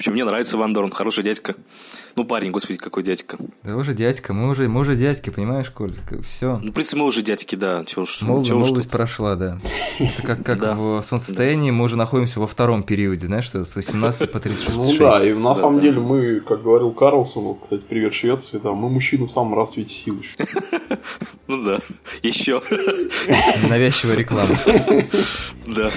Причем мне нравится Ван Дорн, хороший дядька. Ну, парень, господи, какой дядька. Да уже дядька, мы уже, мы уже дядьки, понимаешь, Коль? Все. Ну, в принципе, мы уже дядьки, да. Чего уж, Мол, чего молодость тут. прошла, да. Это как, как Да. в солнцестоянии мы уже находимся во втором периоде, знаешь, что с 18 по 36. Ну да, и на Да, самом да. деле мы, как говорил Карлсон, вот, кстати, привет Швеции, да, мы мужчины в самом расцвете силы. Ну да, еще. Навязчивая реклама. Да.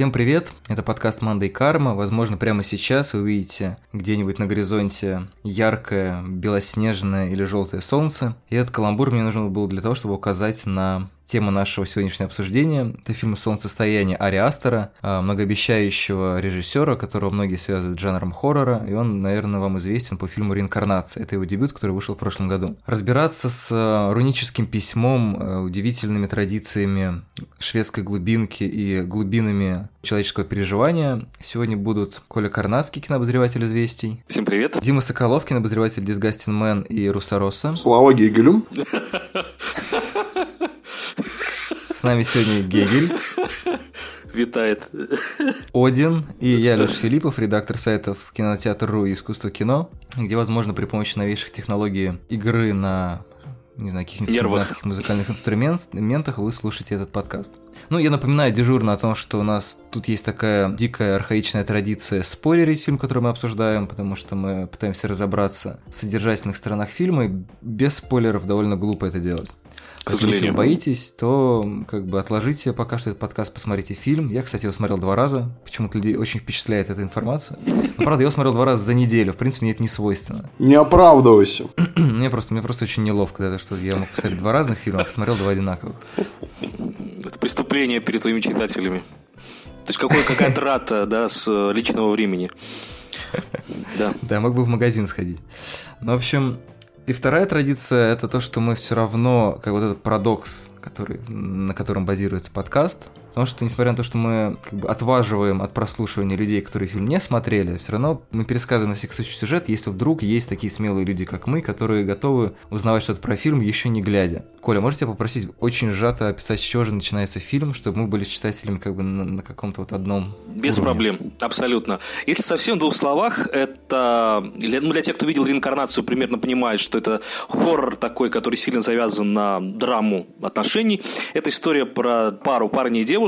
Всем привет, это подкаст Манда и Карма. Возможно, прямо сейчас вы увидите где-нибудь на горизонте яркое, белоснежное или желтое солнце. И этот каламбур мне нужен был для того, чтобы указать на тему нашего сегодняшнего обсуждения. Это фильм «Солнцестояние» Ари Астера, а, многообещающего режиссера, которого многие связывают с жанром хоррора, и он, наверное, вам известен по фильму «Реинкарнация». Это его дебют, который вышел в прошлом году. Разбираться с э, руническим письмом, э, удивительными традициями шведской глубинки и глубинами человеческого переживания сегодня будут Коля Карнацкий, кинообозреватель «Известий», Всем привет. Дима Соколов, кинообозреватель «Disgusting Man» и «Русароса». Слава Гегелю. С нами сегодня Гегель, Витает. Один и я, Леша Филиппов, редактор сайтов Кинотеатр.ру и Искусство кино, где, возможно, при помощи новейших технологий игры на не знаю, каких-нибудь музыкальных инструментах вы слушаете этот подкаст. Ну, я напоминаю дежурно о том, что у нас тут есть такая дикая архаичная традиция спойлерить фильм, который мы обсуждаем, потому что мы пытаемся разобраться в содержательных сторонах фильма, и без спойлеров довольно глупо это делать. К Поэтому, если сожалению. вы боитесь, то как бы отложите пока что этот подкаст, посмотрите фильм. Я, кстати, его смотрел два раза. Почему-то людей очень впечатляет эта информация. Но, правда, я его смотрел два раза за неделю. В принципе, мне это не свойственно. Не оправдывайся. мне, просто, мне просто очень неловко, да, что я мог посмотреть два разных фильма, а посмотрел два одинаковых. Это преступление перед твоими читателями. То есть какой, какая трата, да, с э, личного времени. Да. Да, мог бы в магазин сходить. Ну, в общем, и вторая традиция – это то, что мы все равно, как вот этот парадокс, который, на котором базируется подкаст, потому что, несмотря на то, что мы как бы отваживаем от прослушивания людей, которые фильм не смотрели, все равно мы пересказываем на всякий случай сюжет, если вдруг есть такие смелые люди, как мы, которые готовы узнавать что-то про фильм еще не глядя. Коля, можете попросить очень сжато описать, с чего же начинается фильм, чтобы мы были с читателями как бы на, на каком-то вот одном Без уровне? проблем, абсолютно. Если совсем в двух словах, это для, ну, для тех, кто видел реинкарнацию, примерно понимает, что это хоррор такой, который сильно завязан на драму отношений. Это история про пару парня и девушку,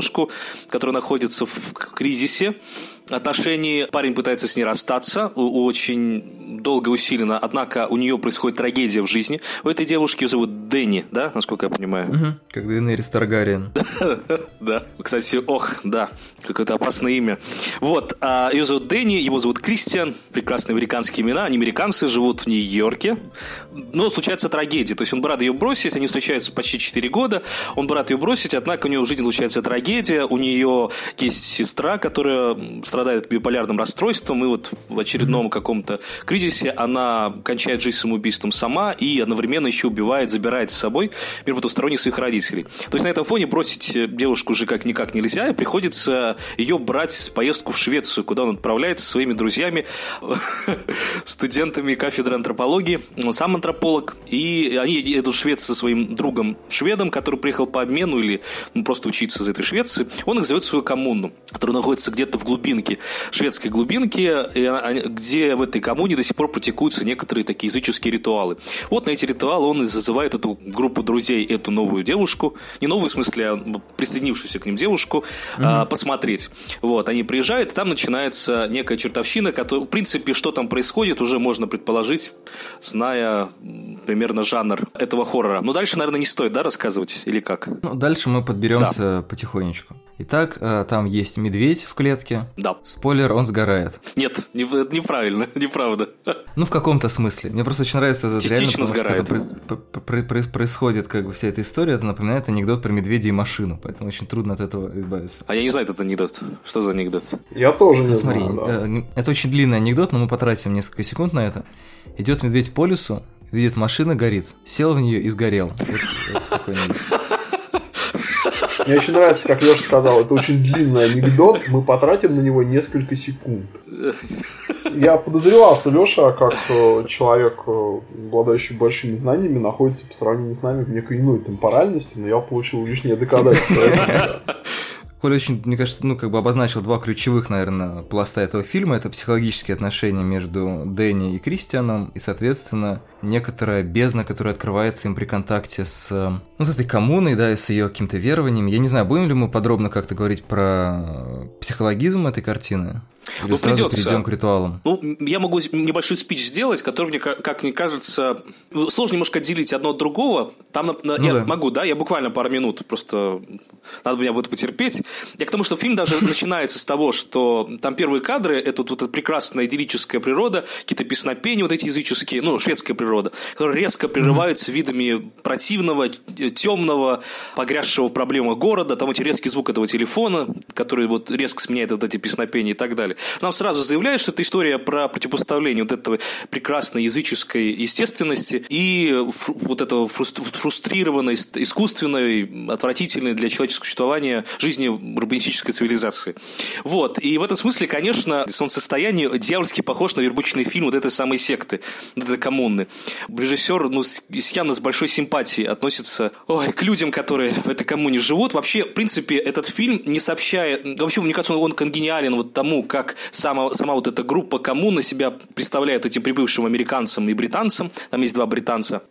которые находятся в кризисе отношений. Парень пытается с ней расстаться очень долго и усиленно, однако у нее происходит трагедия в жизни. У этой девушки ее зовут Дэнни, да, насколько я понимаю? Мгм. Как Дейенерис Таргариен. Да, кстати, ох, да, какое-то опасное имя. Вот, а, ее зовут Дэнни, его зовут Кристиан, прекрасные американские имена, они американцы, живут в Нью-Йорке. Но случается трагедия, то есть он бы рад ее бросить, они встречаются почти 4 года, он бы рад ее бросить, однако у нее в жизни случается трагедия, у нее есть сестра, которая страдает биполярным расстройством, и вот в очередном каком-то кризисе она кончает жизнь самоубийством сама и одновременно еще убивает, забирает с собой мир потусторонних своих родителей. То есть на этом фоне бросить э, девушку уже как никак нельзя, и приходится ее брать в поездку в Швецию, куда он отправляется со своими друзьями, студентами кафедры антропологии. Он сам антрополог, и они едут в Швецию со своим другом шведом, который приехал по обмену или ну, просто учиться из этой Швеции. Он их зовет в свою коммуну, которая находится где-то в глубинке, шведской глубинке, и они- где в этой коммуне до сих пор практикуются некоторые такие языческие ритуалы. Вот на эти ритуалы он и зазывает эту группу друзей, эту новую девушку, не новую в смысле, а присоединившуюся к ним девушку, а, посмотреть. Вот, они приезжают, и там начинается некая чертовщина, которая, в принципе, что там происходит, уже можно предположить, зная примерно жанр этого хоррора. Но дальше, наверное, не стоит, да, рассказывать, или как? Ну, дальше мы подберемся потихонечку. Итак, э, там есть медведь в клетке. Да. Спойлер, он сгорает. Нет, не- это неправильно, неправда. Ну, в каком-то смысле. Мне просто очень нравится этот Частично реально, потому что сгорает. когда проис- п- п- проис- происходит как бы вся эта история, это напоминает анекдот про медведя и машину, поэтому очень трудно от этого избавиться. А я не знаю этот анекдот. Что за анекдот? Я тоже не смотри, знаю, да. э, это очень длинный анекдот, но мы потратим несколько секунд на это. Идет медведь по лесу, видит машина горит, сел в нее и сгорел. Вот- вот такой анекдот. Мне очень нравится, как Леша сказал, это очень длинный анекдот, мы потратим на него несколько секунд. Я подозревал, что Леша, как э, человек, э, обладающий большими знаниями, находится по сравнению с нами в некой иной темпоральности, но я получил лишнее доказательство. Коля очень, мне кажется, ну, как бы обозначил два ключевых, наверное, пласта этого фильма. Это психологические отношения между Дэнни и Кристианом, и, соответственно, некоторая бездна, которая открывается им при контакте с э, ну, вот этой коммуной, да, и с ее каким-то верованием. Я не знаю, будем ли мы подробно как-то говорить про психологизм этой картины? Или Ну, придется. перейдем к ритуалам? Ну, я могу небольшой спич сделать, который, мне, ка- как мне кажется, сложно немножко отделить одно от другого. Там на- на- Ну я да. могу, да, я буквально пару минут, просто надо меня будет потерпеть. Я к тому, что фильм даже начинается с того, что там первые кадры, это вот эта прекрасная идиллическая природа, какие-то песнопения вот эти языческие, ну, шведская природа, которые резко прерываются видами противного, темного, погрязшего в проблемах города, там эти резкий звук этого телефона, который вот резко сменяет вот эти песнопения и так далее. Нам сразу заявляют, что это история про противопоставление вот этого прекрасной языческой естественности и вот этого фрус- фрустрированной, ис- искусственной, отвратительной для человеческого существования жизни урбанистической цивилизации. Вот. И в этом смысле, конечно, солнцестояние дьявольски похож на вербучный фильм вот этой самой секты, вот этой коммуны. Режиссер, ну, явно с большой симпатией относится ой, к людям, которые в этой коммуне живут. Вообще, в принципе, этот фильм не сообщая... Вообще, мне кажется, он конгениален вот тому, как сама, сама вот эта группа коммуна себя представляет этим прибывшим американцам и британцам. Там есть два британца.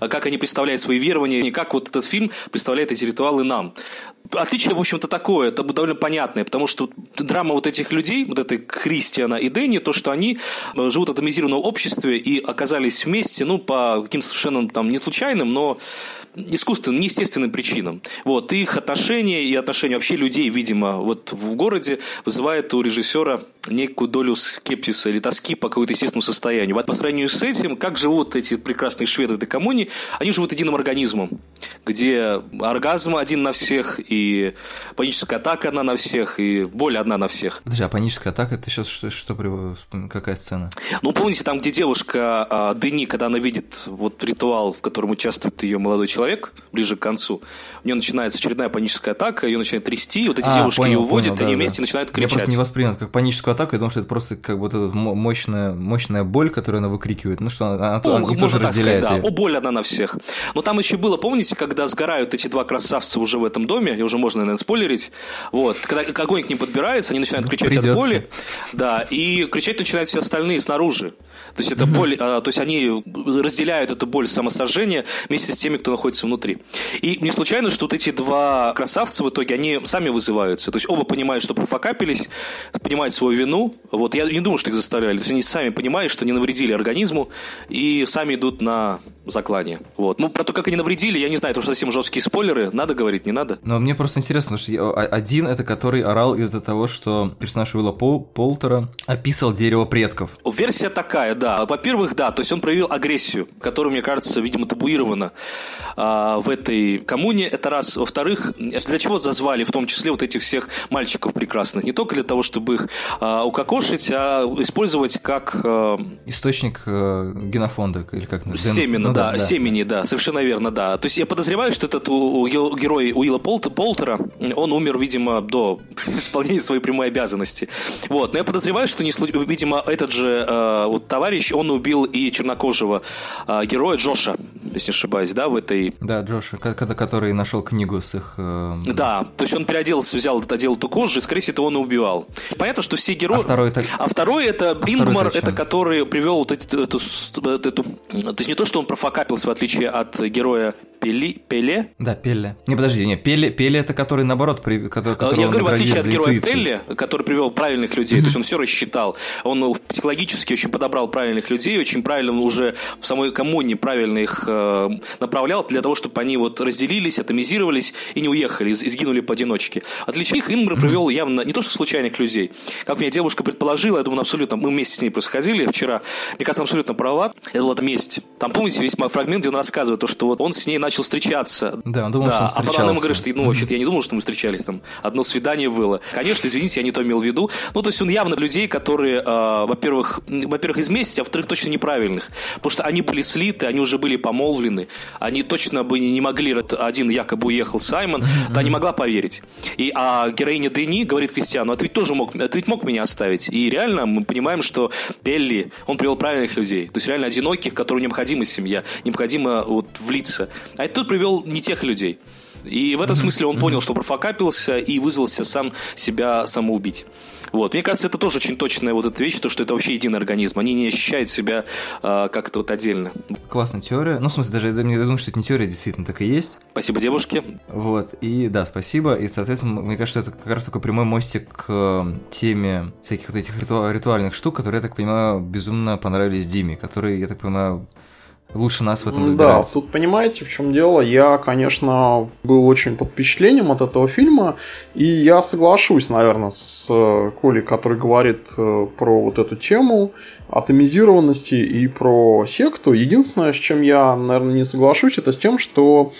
А Как они представляют свои верования, и как вот этот фильм представляет эти ритуалы нам. Отличие, в общем-то, такое, это довольно понятное, потому что драма вот этих людей, вот этой Кристиана и Дэнни, то, что они э, живут в атомизированном обществе и оказались вместе, ну, по каким-то совершенно там не случайным, но искусственным, неестественным причинам. Вот, и их отношения и отношения вообще людей, видимо, вот в городе вызывает у режиссера некую долю скепсиса или тоски по какому-то естественному состоянию. Вот по сравнению с этим, как живут эти прекрасные шведы в этой коммуне, они живут единым организмом, где оргазм один на всех, и паническая атака одна на всех, и боль одна на всех. Подожди, а паническая атака, это сейчас что, что какая сцена? Ну, помните, там, где девушка а, Дени, когда она видит вот ритуал, в котором участвует ее молодой человек, ближе к концу, у нее начинается очередная паническая атака, ее начинает трясти, и вот эти А, девушки понял, ее уводят, понял, и они да, вместе да. начинают Я кричать. просто не воспринял как паническую атаку, я думал, что это просто как вот эта мо- мощная, мощная боль, которую она выкрикивает. Ну что, она, Ну, она, можно тоже так разделяют сказать, да. О, боль одна на всех. Но там еще было, помните, когда сгорают эти два красавца уже в этом доме, и уже можно, наверное, спойлерить, вот, когда огонь к ним подбирается, они начинают кричать Придется. от боли, да, и кричать начинают все остальные снаружи. То есть это боль, а, то есть они разделяют эту боль самосожжения вместе с теми, кто находится внутри. И не случайно, что вот эти два красавца в итоге, они сами вызываются. То есть оба понимают, что профокапились, понимают свою вину. Вот я не думаю, что их заставляли. То есть они сами понимают, что не навредили организму и сами идут на заклание. Вот. Ну, про то, как они навредили, я не знаю, это уже совсем жесткие спойлеры. Надо говорить, не надо? Но мне просто интересно, что я- а- один это который орал из-за того, что персонаж Уилла Пол- Полтера описывал дерево предков. Версия такая, да. Во-первых, да, то есть он проявил агрессию, которая, мне кажется, видимо, табуирована а, в этой коммуне. Это раз. Во-вторых, для чего зазвали в том числе вот этих всех мальчиков прекрасных? Не только для того, чтобы их а, укокошить, а использовать как а, Источник э, генофонда, или как? Семена, Ну да, семени, да, совершенно верно, да. То есть я подозреваю, что этот герой Уилла Полт- Полтера, он умер, видимо, до исполнения своей прямой обязанности. Вот, но я подозреваю, что, не, видимо, этот же э, вот товарищ, он убил и чернокожего э, героя Джоша, если не ошибаюсь, да, в этой Да, Джоша, ко- ко- который нашел книгу с их... э, да, то есть он переоделся, взял, одел эту кожу, и, скорее всего, он и убивал. Понятно, что все герои... А второй это- А второй это Ингмар, это который привел вот эти- эту, вот эту... То есть не то, что он профокапился, в отличие от героя Пели, Пеле. Да, Пелле. Не, подожди, не, Пелле, Пелле это который, наоборот, при, который, которого Я говорю, в отличие от героя. Пелле, который привел правильных людей, то есть он все рассчитал, он психологически очень подобрал правильных людей, очень правильно уже в самой коммуне правильно их э, направлял для того, чтобы они вот разделились, атомизировались и не уехали, и сгинули поодиночке. Отличие их Ингмар привел явно не то, что случайных людей. Как мне девушка предположила, я думаю, абсолютно, мы вместе с ней происходили вчера, мне кажется, абсолютно права, это была месть. Там, помните, весь мой фрагмент, где он рассказывает, то, что вот он с ней начал начал встречаться. Да, он думал, Да, что он а потом она ему встречался. говорит, что, ну, вообще-то я не думал, что мы встречались, там, одно свидание было. Конечно, извините, я не то имел в виду. Ну, то есть он явно людей, которые, э, во-первых, во-первых, из месяца, а во-вторых, точно неправильных. Потому что они были слиты, они уже были помолвлены, они точно бы не могли, один якобы уехал Саймон, та не могла поверить. И, а героиня Дени говорит Кристиану, а ты ведь тоже мог, ты ведь мог меня оставить. И реально мы понимаем, что Пелли, он привел правильных людей. То есть реально одиноких, которым необходима семья, необходимо вот влиться. А это тут привел не тех людей. И в этом смысле он понял, что профокапился и вызвался сам себя самоубить. Вот. Мне кажется, это тоже очень точная вот эта вещь, то, что это вообще единый организм. Они не ощущают себя а, как-то вот отдельно. Классная теория. Ну, в смысле, даже я думаю, что это не теория, действительно так и есть. Спасибо, девушке. Вот, и да, спасибо. И, соответственно, мне кажется, это как раз такой прямой мостик к э, теме всяких вот этих риту- ритуальных штук, которые, я так понимаю, безумно понравились Диме, который, я так понимаю, лучше нас в этом Да, разбирается. тут понимаете, в чем дело. Я, конечно, был очень под впечатлением от этого фильма, и я соглашусь, наверное, с э, Колей, который говорит э, про вот эту тему атомизированности и про секту. Единственное, с чем я, наверное, не соглашусь, это с тем, что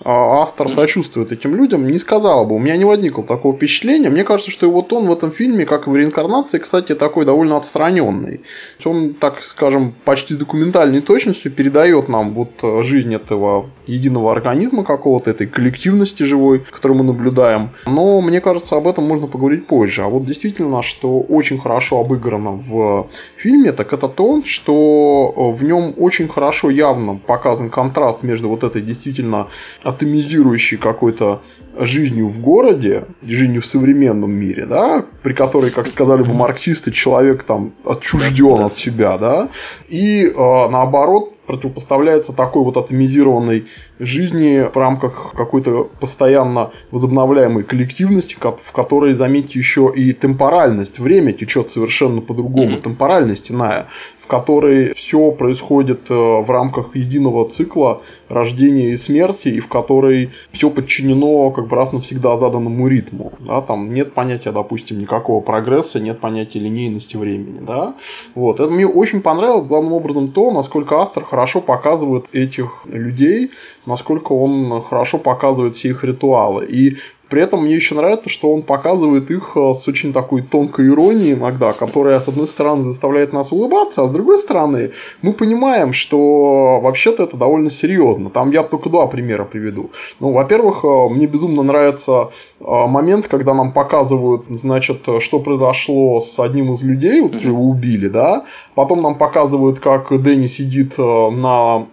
э, Астер сочувствует этим людям. Не сказал бы, у меня не возникло такого впечатления. Мне кажется, что его тон в этом фильме, как и в реинкарнации, кстати, такой довольно отстраненный. Он, так скажем, почти документальной точностью передает нам вот э, жизнь этого единого организма какого-то, этой коллективности живой, которую мы наблюдаем. Но мне кажется, об этом можно поговорить позже. А вот действительно, что очень хорошо обыграно в фильме, так это то, что э, в нем очень хорошо явно показан контраст между вот этой действительно атомизирующей какой-то жизнью в городе, жизнью в современном мире, да, при которой, как сказали бы марксисты, человек там отчужден от себя, да, и э, наоборот противопоставляется такой вот атомизированной жизни в рамках какой-то постоянно возобновляемой коллективности, ко- в которой, заметьте, еще и темпоральность, время течет совершенно по-другому, Мгм. темпоральность иная, в которой все происходит э, в рамках единого цикла рождения и смерти, и в которой все подчинено как бы раз навсегда заданному ритму. Да, там нет понятия, допустим, никакого прогресса, нет понятия линейности времени. Да? Вот. Это мне очень понравилось, главным образом, то, насколько автор хорошо показывает этих людей, насколько он хорошо показывает все их ритуалы. И при этом мне еще нравится, что он показывает их э, с очень такой тонкой иронией иногда, которая, с одной стороны, заставляет нас улыбаться, а с другой стороны, мы понимаем, что вообще-то это довольно серьезно. Там я только два примера приведу. Ну, во-первых, э, мне безумно нравится э, момент, когда нам показывают, значит, что произошло с одним из людей, вот его убили, да, потом нам показывают, как Дэнни сидит на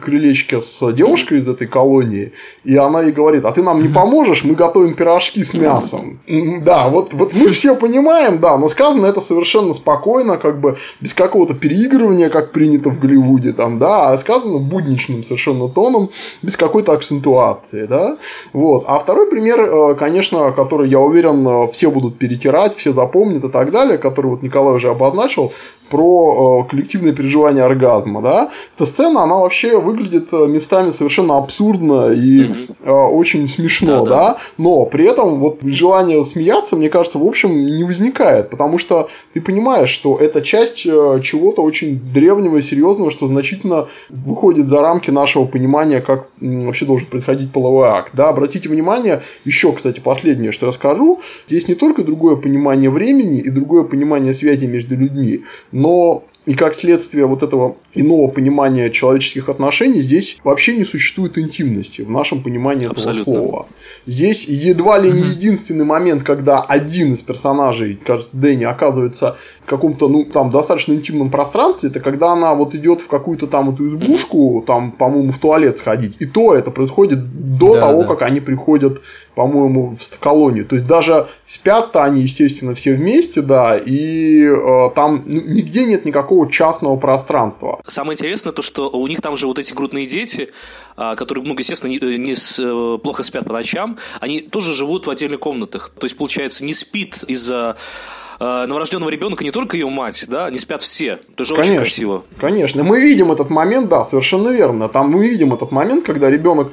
крылечке с девушкой из этой колонии, и она ей говорит, а ты нам не поможешь, мы готовим пирожки с мясом. Да, вот, вот мы все понимаем, да, но сказано это совершенно спокойно, как бы без какого-то переигрывания, как принято в Голливуде, там, да, а сказано будничным совершенно тоном, без какой-то акцентуации, да. Вот. А второй пример, э, конечно, который, я уверен, э, все будут перетирать, все запомнят и так далее, который вот Николай уже обозначил, про э, коллективное переживание оргазма, да. Эта сцена, она вообще выглядит э, местами совершенно абсурдно и э, очень смешно, Да-да. да, но при этом вот желание смеяться, мне кажется, в общем, не возникает, потому что ты понимаешь, что это часть э, чего-то очень древнего и серьезного, что значительно выходит за рамки нашего понимания, как м, вообще должен происходить половой акт, да, обратите внимание, еще, кстати, последнее, что я скажу, здесь не только другое понимание времени и другое понимание связи между людьми, но и как следствие вот этого иного понимания человеческих отношений, здесь вообще не существует интимности в нашем понимании этого Абсолютно. слова. Здесь едва ли не единственный момент, когда один из персонажей, кажется, Дэнни, оказывается в каком-то, ну, там, достаточно интимном пространстве, это когда она вот идет в какую-то там эту избушку, там, по-моему, в туалет сходить. И то это происходит до Да, того, да. как они приходят, по-моему, в колонию. То есть даже спят-то они, естественно, все вместе, да, и э, там ну, нигде нет никакого частного пространства. Самое интересное то, что у них там же вот эти грудные дети, а, которые, ну, естественно, не, не с- э, плохо спят по ночам, они тоже живут в отдельных комнатах. То есть, получается, не спит из-за э, новорожденного ребенка не только ее мать, да, не спят все. Тоже очень красиво. Конечно. Мы видим этот момент, да, совершенно верно. Там мы видим этот момент, когда ребенок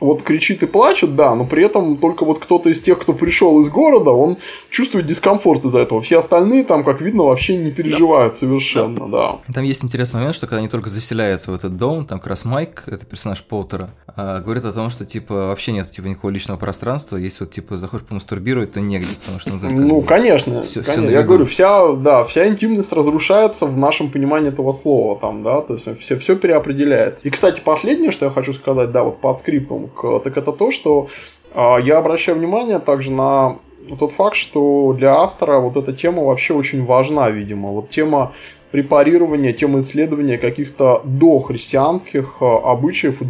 вот кричит и плачет, да, но при этом только вот кто-то из тех, кто пришел из города, он чувствует дискомфорт из-за этого. Все остальные там, как видно, вообще не переживают совершенно, да. Там есть интересный момент, что когда они только заселяются в этот дом, там как раз Майк, это персонаж Полтера, а, говорит о том, что типа вообще нет типа никакого личного пространства, если вот типа захочешь помастурбировать, то негде, потому что ну, Ну, конечно, всё конечно. на я говорю, вся, да, вся интимность разрушается в нашем понимании этого слова, там, да, то есть все, все переопределяется. И, кстати, последнее, что я хочу сказать, да, вот под скриптом, к- так это то, что а, я обращаю внимание также на тот факт, что для автора вот эта тема вообще очень важна, видимо. Вот тема препарирования, тема исследования каких-то дохристианских а, обычаев и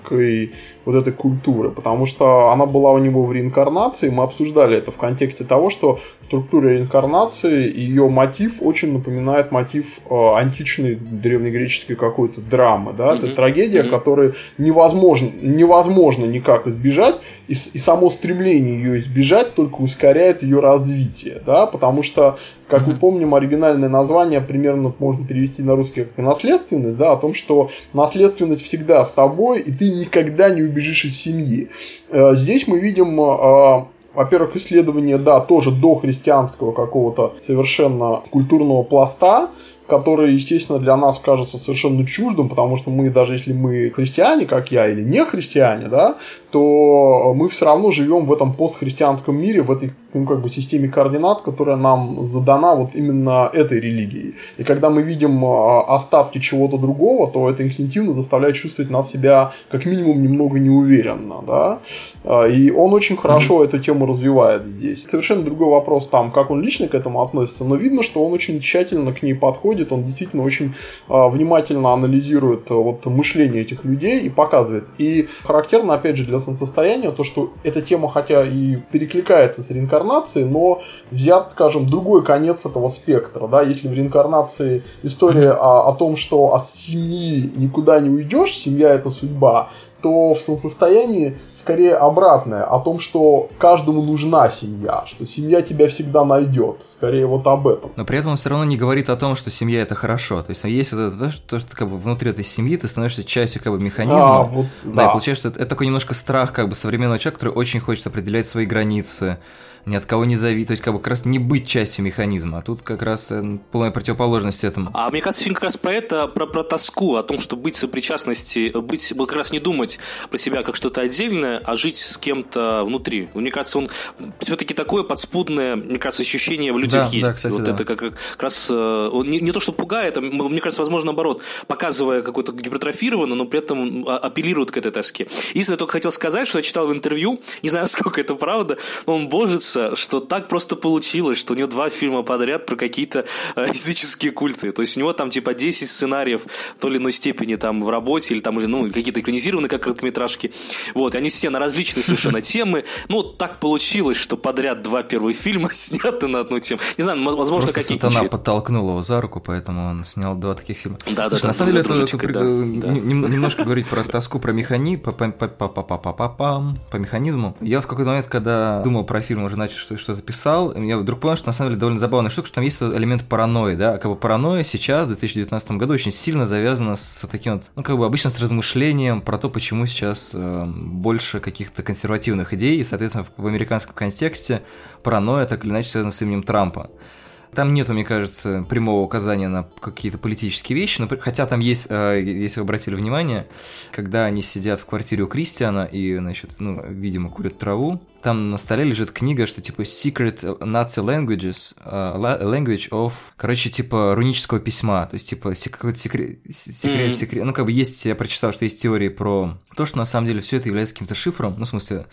дохристианской вот этой культуры, потому что она была у него в реинкарнации, мы обсуждали это в контексте того, что структура реинкарнации и ее мотив очень напоминает мотив э, античной древнегреческой какой-то драмы, да, это трагедия, которой невозможно, невозможно никак избежать, и, и само стремление ее избежать только ускоряет ее развитие, да, потому что, как мы помним, оригинальное название примерно можно перевести на русский как наследственность, да, о том, что наследственность всегда с тобой, и ты никогда не убежишь из семьи. Э, Здесь мы видим э, во-первых, исследование, да, тоже до христианского какого-то совершенно культурного пласта, который, естественно, для нас кажется совершенно чуждым, потому что мы, даже если мы христиане, как я, или не христиане, да, то мы все равно живем в этом постхристианском мире, в этой ну, как бы системе координат, которая нам задана вот именно этой религией. И когда мы видим э, остатки чего-то другого, то это инстинктивно заставляет чувствовать нас себя как минимум немного неуверенно, да. Э, И он очень хорошо эту тему развивает здесь. Совершенно другой вопрос там, как он лично к этому относится, но видно, что он очень тщательно к ней подходит, он действительно очень э, внимательно анализирует э, вот мышление этих людей и показывает. И характерно, опять же, для солнцестояния то, что эта тема, хотя и перекликается с реинкарнацией, но взят, скажем, другой конец этого спектра, да, если в реинкарнации история о, о том, что от семьи никуда не уйдешь, семья это судьба, то в солнцестоянии скорее обратное, о том, что каждому нужна семья, что семья тебя всегда найдет, скорее вот об этом. Но при этом он все равно не говорит о том, что семья это хорошо. То есть есть вот это, то, что, то, что как бы внутри этой семьи ты становишься частью как бы механизма. А, вот, Да, и получается, что это, это такой немножко страх как бы современного человека, который очень хочет определять свои границы, ни от кого не зависеть, то есть как бы как раз не быть частью механизма, а тут как раз э, полная противоположность этому. А мне кажется, фильм как раз про это, про, про тоску, о том, что быть сопричастности, быть, как раз не думать про себя как что-то отдельное, а жить с кем-то внутри. Мне кажется, он все-таки такое подспудное, мне кажется, ощущение в людях Да, есть. да, кстати, вот да. это как, как раз э, он не, не то, что пугает, а, мне кажется, возможно, наоборот, показывая какое-то гипертрофированное, но при этом а, апеллирует к этой тоске. Единственное, я только хотел сказать, что я читал в интервью, не знаю, насколько это правда, но он божится, что так просто получилось, что у него два фильма подряд про какие-то э, языческие культы. То есть у него там типа 10 сценариев в той или иной степени там в работе, или там уже, ну, какие-то экранизированные как короткометражки. Вот, и они все на различные совершенно темы. Ну, вот так получилось, что подряд два первых фильма сняты на одну тему. Не знаю, возможно, Просто какие сатана подтолкнул его за руку, поэтому он снял два таких фильма. Да, да, Слушай, да, на самом деле, это, да, э, немножко говорить про тоску, про механи, по, по, по, по, по, по, по, по, пам, по механизму. Я в какой-то момент, когда думал про фильм, уже начал что- что-то писал, я вдруг понял, что на самом деле довольно забавная штука, что там есть элемент паранойи, да, как бы паранойя сейчас, в 2019 году, очень сильно завязана с таким вот, ну, как бы обычно с размышлением про то, почему сейчас э, больше каких-то консервативных идей, и, соответственно, в, в американском контексте паранойя так или иначе связана с именем Трампа. Там нету, мне кажется, прямого указания на какие-то политические вещи, но, хотя там есть, э, если вы обратили внимание, когда они сидят в квартире у Кристиана и, значит, ну, видимо, курят траву, там на столе лежит книга, что типа Secret Nazi Languages, la- Language of, короче, типа рунического письма, то есть типа какой-то секрет, секрет, Мгм. секрет, ну как бы есть, я прочитал, что есть теории про то, что на самом деле все это является каким-то шифром, ну в смысле,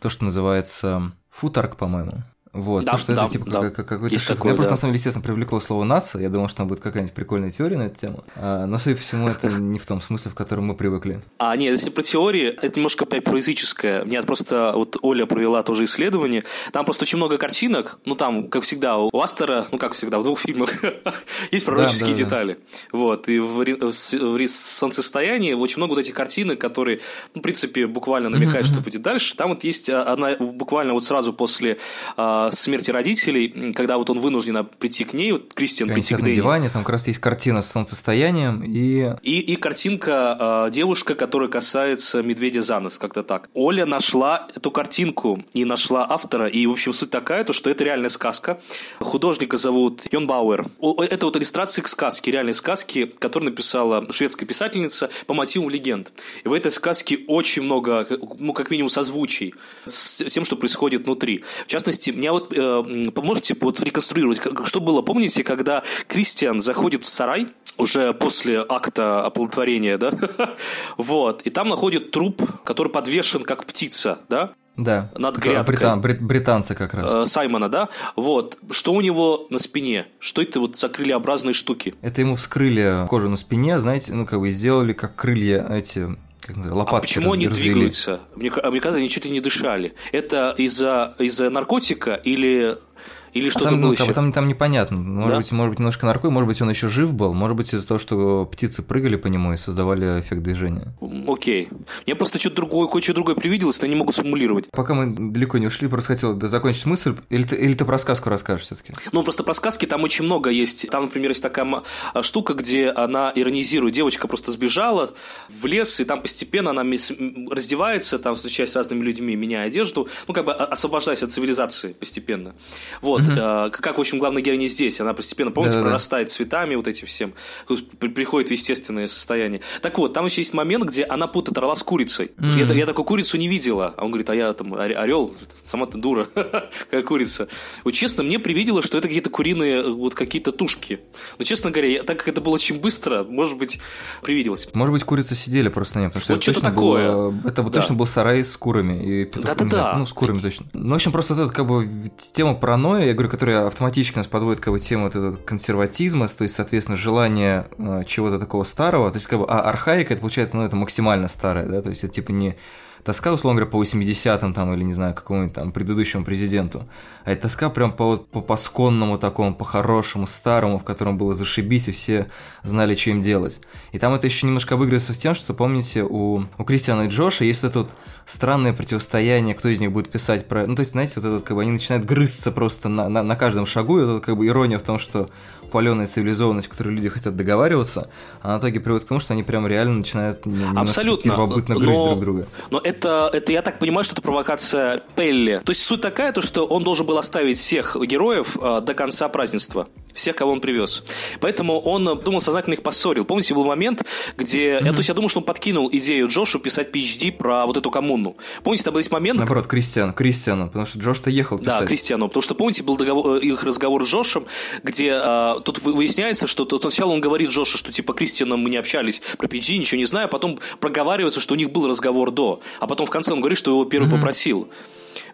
то, что называется футарк, по-моему. Вот, Да, то, что да, это типа да. как- как- какой-то шифр. такое, Меня просто да. на самом деле, естественно, привлекло слово нация. Я думал, что там будет какая-нибудь прикольная теория на эту тему. А, но, судя по всему, это не в том смысле, в котором мы привыкли. А, нет, если про теории, это немножко опять про языческое. Мне просто вот Оля провела тоже исследование. Там просто очень много картинок. Ну, там, как всегда, у Астера, ну, как всегда, в двух фильмах есть пророческие да, да. детали. Вот. И в, в в солнцестоянии очень много вот этих картинок, которые, ну, в принципе, буквально намекают, что будет дальше. Там вот есть а, одна, буквально вот сразу после а, а, смерти родителей, когда вот он вынужден прийти к ней, вот Кристиан Они прийти к на Дэнни. диване, там как раз есть картина с солнцестоянием, и И, и картинка э, девушка, которая касается медведя за нос, как-то так. Оля нашла эту картинку и нашла автора. И, в общем, суть такая, то, что это реальная сказка. Художника зовут Йон Бауэр. Это вот иллюстрации к сказке, реальной сказке, которую написала шведская писательница по мотивам легенд. И в этой сказке очень много, ну, как минимум, созвучий с тем, что происходит внутри. В частности, мне вот э, поможете вот реконструировать, как- что было, помните, когда Кристиан заходит в сарай, уже после акта оплодотворения, да, вот, и там находит труп, который подвешен как птица, да, да, Над грядкой. британ- брит- британцы как раз. э, Саймона, да, вот, что у него на спине, что это вот за крылеобразные штуки? Это ему вскрыли кожу на спине, знаете, ну как бы сделали как крылья эти, как называется, А лопатки почему раз- они развели. двигаются? Мне, а мне кажется, они чуть ли не дышали. Это из-за из наркотика или, или А что-то там, было ну, еще? там, там непонятно. Может Да? быть, может быть, немножко наркой, может быть, он еще жив был, может быть, из-за того, что птицы прыгали по нему и создавали эффект движения. Окей. Мне просто что-то другое, кое-что другое привиделось, но я не могу сформулировать. Пока мы далеко не ушли, просто хотел закончить мысль. Или ты, или ты про сказку расскажешь все-таки? Ну, просто про сказки там очень много есть. Там, например, есть такая а, штука, где она иронизирует. Девочка просто сбежала в лес, и там постепенно она раздевается, там встречаясь с разными людьми, меняя одежду, ну, как бы о- освобождаясь от цивилизации постепенно. Вот. Э, Как, в общем, главная героиня здесь. Она постепенно, помните, Да-да-да. прорастает цветами вот этим всем. Приходит в естественное состояние. Так вот, там еще есть момент, где она путает орла с курицей. Я, та- я такую курицу не видела. А он говорит, а я там орел, сама ты дура, какая курица. Вот честно, мне привидело, что это какие-то куриные э, вот какие-то тушки. Но, честно говоря, я- так как это было очень быстро, может быть, привиделось. Может быть, курицы сидели просто на нем, потому что Вот это что-то точно, такое. было- это Да. точно был сарай с курами и петухами. Да-да-да. Ну, с курами точно. Ну, в общем, просто вот эта как бы тема паранойи, я говорю, которая автоматически нас подводит как бы тему вот этого консерватизма, то есть, соответственно, желание э, чего-то такого старого, то есть, как бы, а архаика, это получается, ну, это максимально старое, да, то есть, это типа не тоска, условно говоря, по 80-м там, или, не знаю, какому-нибудь там предыдущему президенту, а это тоска прям по, вот, по пасконному такому, по-хорошему, старому, в котором было зашибись, и все знали, что им делать. И там это еще немножко обыгрывается с тем, что, помните, у, у Кристиана и Джоша есть это вот странное противостояние, кто из них будет писать про... Ну, то есть, знаете, вот это вот, как бы они начинают грызться просто на, на, на каждом шагу, и это вот, как бы ирония в том, что паленая цивилизованность, в которой люди хотят договариваться, а в итоге приводит к тому, что они прям реально начинают Абсолютно. первобытно грызть Но- друг друга. Но это, это, я так понимаю, что это провокация Пелли. То есть суть такая, то, что он должен был оставить всех героев э, до конца празднества. Всех, кого он привез. Поэтому он, э, думал, сознательно их поссорил. Помните, был момент, где... Я, то есть я думал, что он подкинул идею Джошу писать PhD про вот эту коммуну. Помните, там был есть момент, Наоборот, Кристиан, Кристиану, потому что Джош-то ехал да, писать. Кристиану. Потому что, помните, был договор- э, их разговор с Джошем, где э, тут вы- выясняется, что тут сначала он говорит Джошу, что типа Кристианом мы не общались про PG, ничего не знаю, а потом проговаривается, что у них был разговор до. А потом в конце он говорит, что его первый попросил.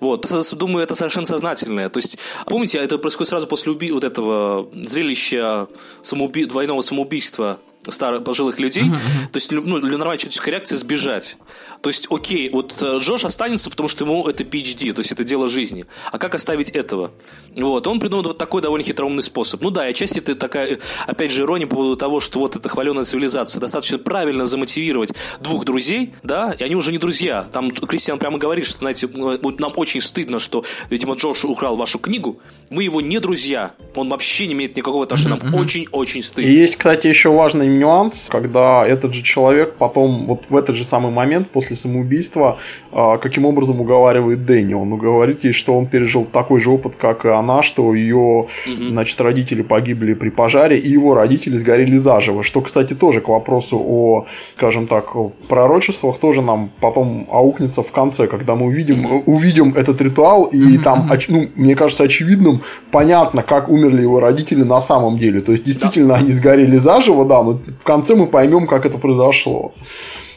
Вот, думаю, это совершенно сознательное. То есть, помните, это происходит сразу после уби- вот этого зрелища самоуби- двойного самоубийства старых пожилых людей. То есть, ну, для нормальной человеческой реакции сбежать. То есть, окей, вот э, Джош останется, потому что ему это PhD, то есть это дело жизни. А как оставить этого? Вот, он придумал вот такой довольно хитроумный способ. Ну да, и отчасти это такая, э, опять же, ирония по поводу того, что вот эта хваленая цивилизация достаточно правильно замотивировать двух друзей, да, и они уже не друзья. Там Кристиан прямо говорит, что, знаете, э, нам очень стыдно, что, видимо, Джош украл вашу книгу, мы его не друзья, он вообще не имеет никакого отношения, нам очень-очень И стыдно. есть, кстати, еще важный нюанс, когда этот же человек потом, вот в этот же самый момент, после самоубийства, а, каким образом уговаривает Дэнни. Он говорит ей, что он пережил такой же опыт, как и она, что ее, Мгм. значит, родители погибли при пожаре, и его родители сгорели заживо. Что, кстати, тоже к вопросу о, скажем так, пророчествах тоже нам потом аукнется в конце, когда мы увидим, увидим этот ритуал, и там, ну, мне кажется, очевидным, понятно, как умерли его родители на самом деле. То есть, действительно, они сгорели заживо, да, но в конце мы поймем, как это произошло.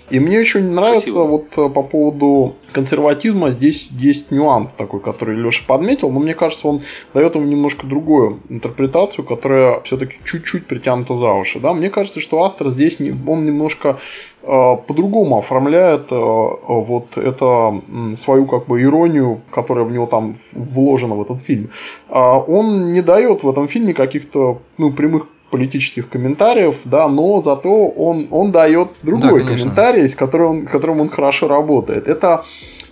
И мне очень нравится Красиво. вот э, по поводу консерватизма здесь есть нюанс такой, который Леша подметил, но мне кажется, он дает ему немножко другую интерпретацию, которая все-таки чуть-чуть притянута за уши. Да? Мне кажется, что автор здесь не, он немножко э, по-другому оформляет э, вот это м, свою как бы иронию, которая в него там вложена в этот фильм. А он не дает в этом фильме каких-то ну, прямых политических комментариев, да, но зато он, он дает другой конечно. комментарий, с которым, он- которым он хорошо работает. Это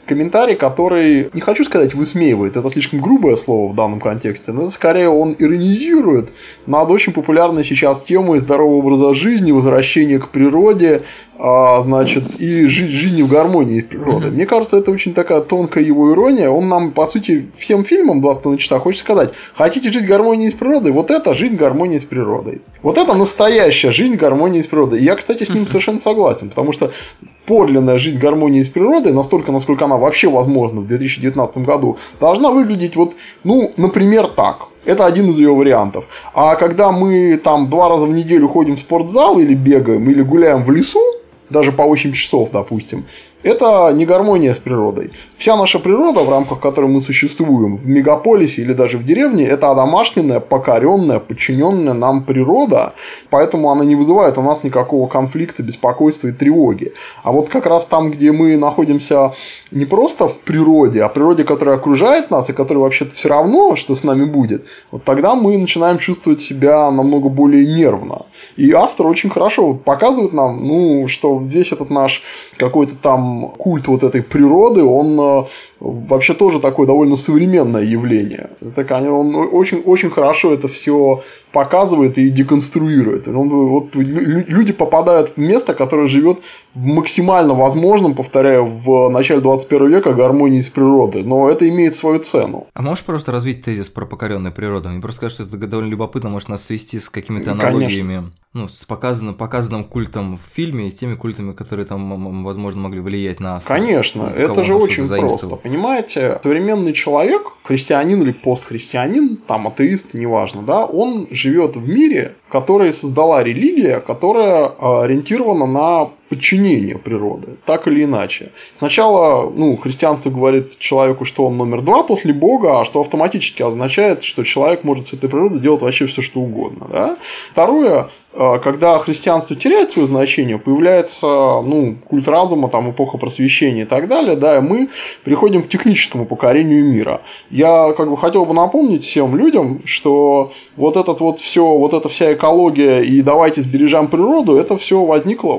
комментарий, который, не хочу сказать, высмеивает, это слишком грубое слово в данном контексте, но это скорее он иронизирует над очень популярной сейчас темой здорового образа жизни, возвращения к природе, а, значит, и жить жизнью в гармонии с природой. Мне кажется, это очень такая тонкая его ирония. Он нам, по сути, всем фильмам 20 на часа хочет сказать, хотите жить в гармонии с природой, вот это жить в гармонии с природой. Вот это настоящая жизнь в гармонии с природой. И я, кстати, с ним совершенно согласен, потому что подлинная жизнь в гармонии с природой, настолько, насколько она вообще возможна в 2019 году, должна выглядеть вот, ну, например, так. Это один из ее вариантов. А когда мы там два раза в неделю ходим в спортзал или бегаем, или гуляем в лесу, даже по 8 часов, допустим, это не гармония с природой. Вся наша природа, в рамках которой мы существуем, в мегаполисе или даже в деревне, это одомашненная, покоренная, подчиненная нам природа, поэтому она не вызывает у нас никакого конфликта, беспокойства и тревоги. А вот как раз там, где мы находимся не просто в природе, а в природе, которая окружает нас и которая вообще-то все равно, что с нами будет, вот тогда мы начинаем чувствовать себя намного более нервно. И Астер очень хорошо показывает нам, ну, что весь этот наш какой-то там культ вот этой природы, он э, вообще тоже такое довольно современное явление. Это, конечно, он очень, очень хорошо это все показывает и деконструирует. Он, вот, лю- люди попадают в место, которое живет в максимально возможном, повторяю, в начале 21 века гармонии с природой. Но это имеет свою цену. А можешь просто развить тезис про покоренную природу? Мне просто кажется, что это довольно любопытно, может нас свести с какими-то Конечно. аналогиями, ну, с показанным, показанным культом в фильме и с теми культами, которые там, возможно, могли влиять на автора. Конечно, Ну, это же очень просто. Понимаете, современный человек, христианин или постхристианин, там атеист, неважно, да, он живет в мире, который создала религия, которая э, ориентирована на подчинение природы, так или иначе. Сначала, ну, христианство говорит человеку, что он номер два после Бога, а что автоматически означает, что человек может с этой природой делать вообще все, что угодно. Да? Второе, э, когда христианство теряет свое значение, появляется ну, культ разума, там, эпоха просвещения и так далее, да, и мы приходим к техническому покорению мира. Я как бы хотел бы напомнить всем людям, что вот этот вот все, вот эта вся экология и давайте сбережем природу, это все возникло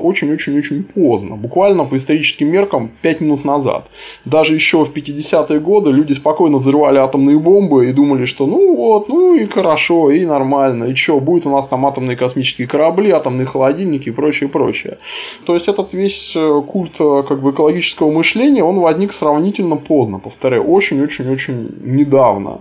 очень-очень-очень поздно, буквально по историческим меркам 5 минут назад. Даже еще в 50-е годы люди спокойно взрывали атомные бомбы и думали, что ну вот, ну и хорошо, и нормально, и что, будет у нас там атомные космические корабли, атомные холодильники и прочее, прочее. То есть этот весь э, культ э, как бы экологического мышления, он возник сравнительно поздно, повторяю, очень-очень-очень недавно.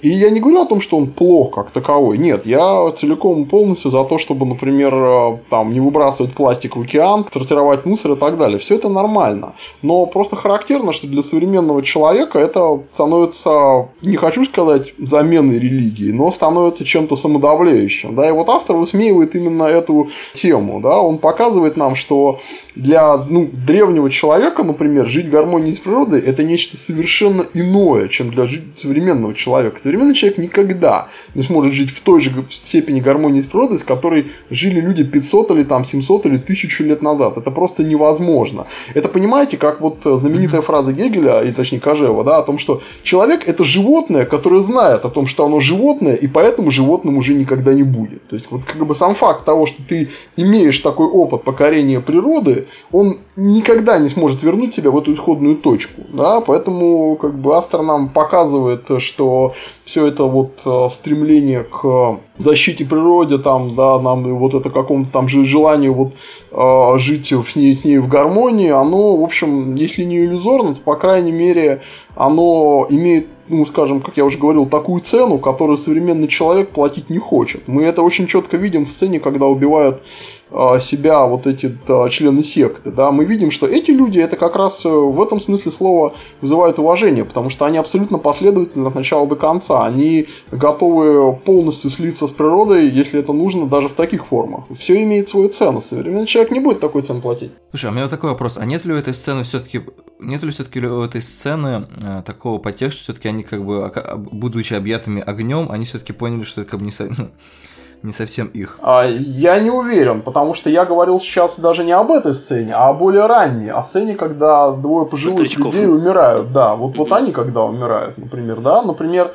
И я не говорю о том, что он плох как таковой. Нет, я целиком полностью за то, чтобы, например, э, там не выбрасывать пластик в океан, сортировать мусор и так далее. Все это нормально. Но просто характерно, что для современного человека это становится, не хочу сказать, заменой религии, но становится чем-то самодавляющим. Да? И вот автор высмеивает именно эту тему. Да? Он показывает нам, что для ну, древнего человека, например, жить в гармонии с природой это нечто совершенно иное, чем для современного человека. Современный человек никогда не сможет жить в той же степени гармонии с природой, с которой жили люди 500 или там 700 или 1000 лет назад. Это просто невозможно. Это понимаете, как вот э, знаменитая фраза Гегеля, и точнее Кожева, да, о том, что человек это животное, которое знает о том, что оно животное, и поэтому животным уже никогда не будет. То есть вот как бы сам факт того, что ты имеешь такой опыт покорения природы, он никогда не сможет вернуть тебя в эту исходную точку. Да? Поэтому как бы Астер нам показывает, что все это вот э, стремление к защите природы, там, да, нам вот это какому-то там же желанию вот э, жить с ней, с ней в гармонии, оно, в общем, если не иллюзорно, то, по крайней мере, оно имеет, ну, скажем, как я уже говорил, такую цену, которую современный человек платить не хочет. Мы это очень четко видим в сцене, когда убивают э, себя вот эти да, члены секты, да, мы видим, что эти люди, это как раз э, в этом смысле слова вызывают уважение, потому что они абсолютно последовательны от начала до конца, они готовы полностью слиться с природой, если это нужно, даже в таких формах. Все имеет свою цену, современный человек не будет такой цены платить. Слушай, а у меня такой вопрос. А нет ли у этой сцены все-таки нет ли все-таки у этой сцены э, такого подтекста, все-таки они как бы, ока- будучи объятыми огнем, они все-таки поняли, что это как бы не не совсем их? А, Я не уверен, потому что я говорил сейчас даже не об этой сцене, а о более ранней, о сцене, когда двое пожилых Старичков. людей умирают. Да, вот, вот они когда умирают, например, да. Например.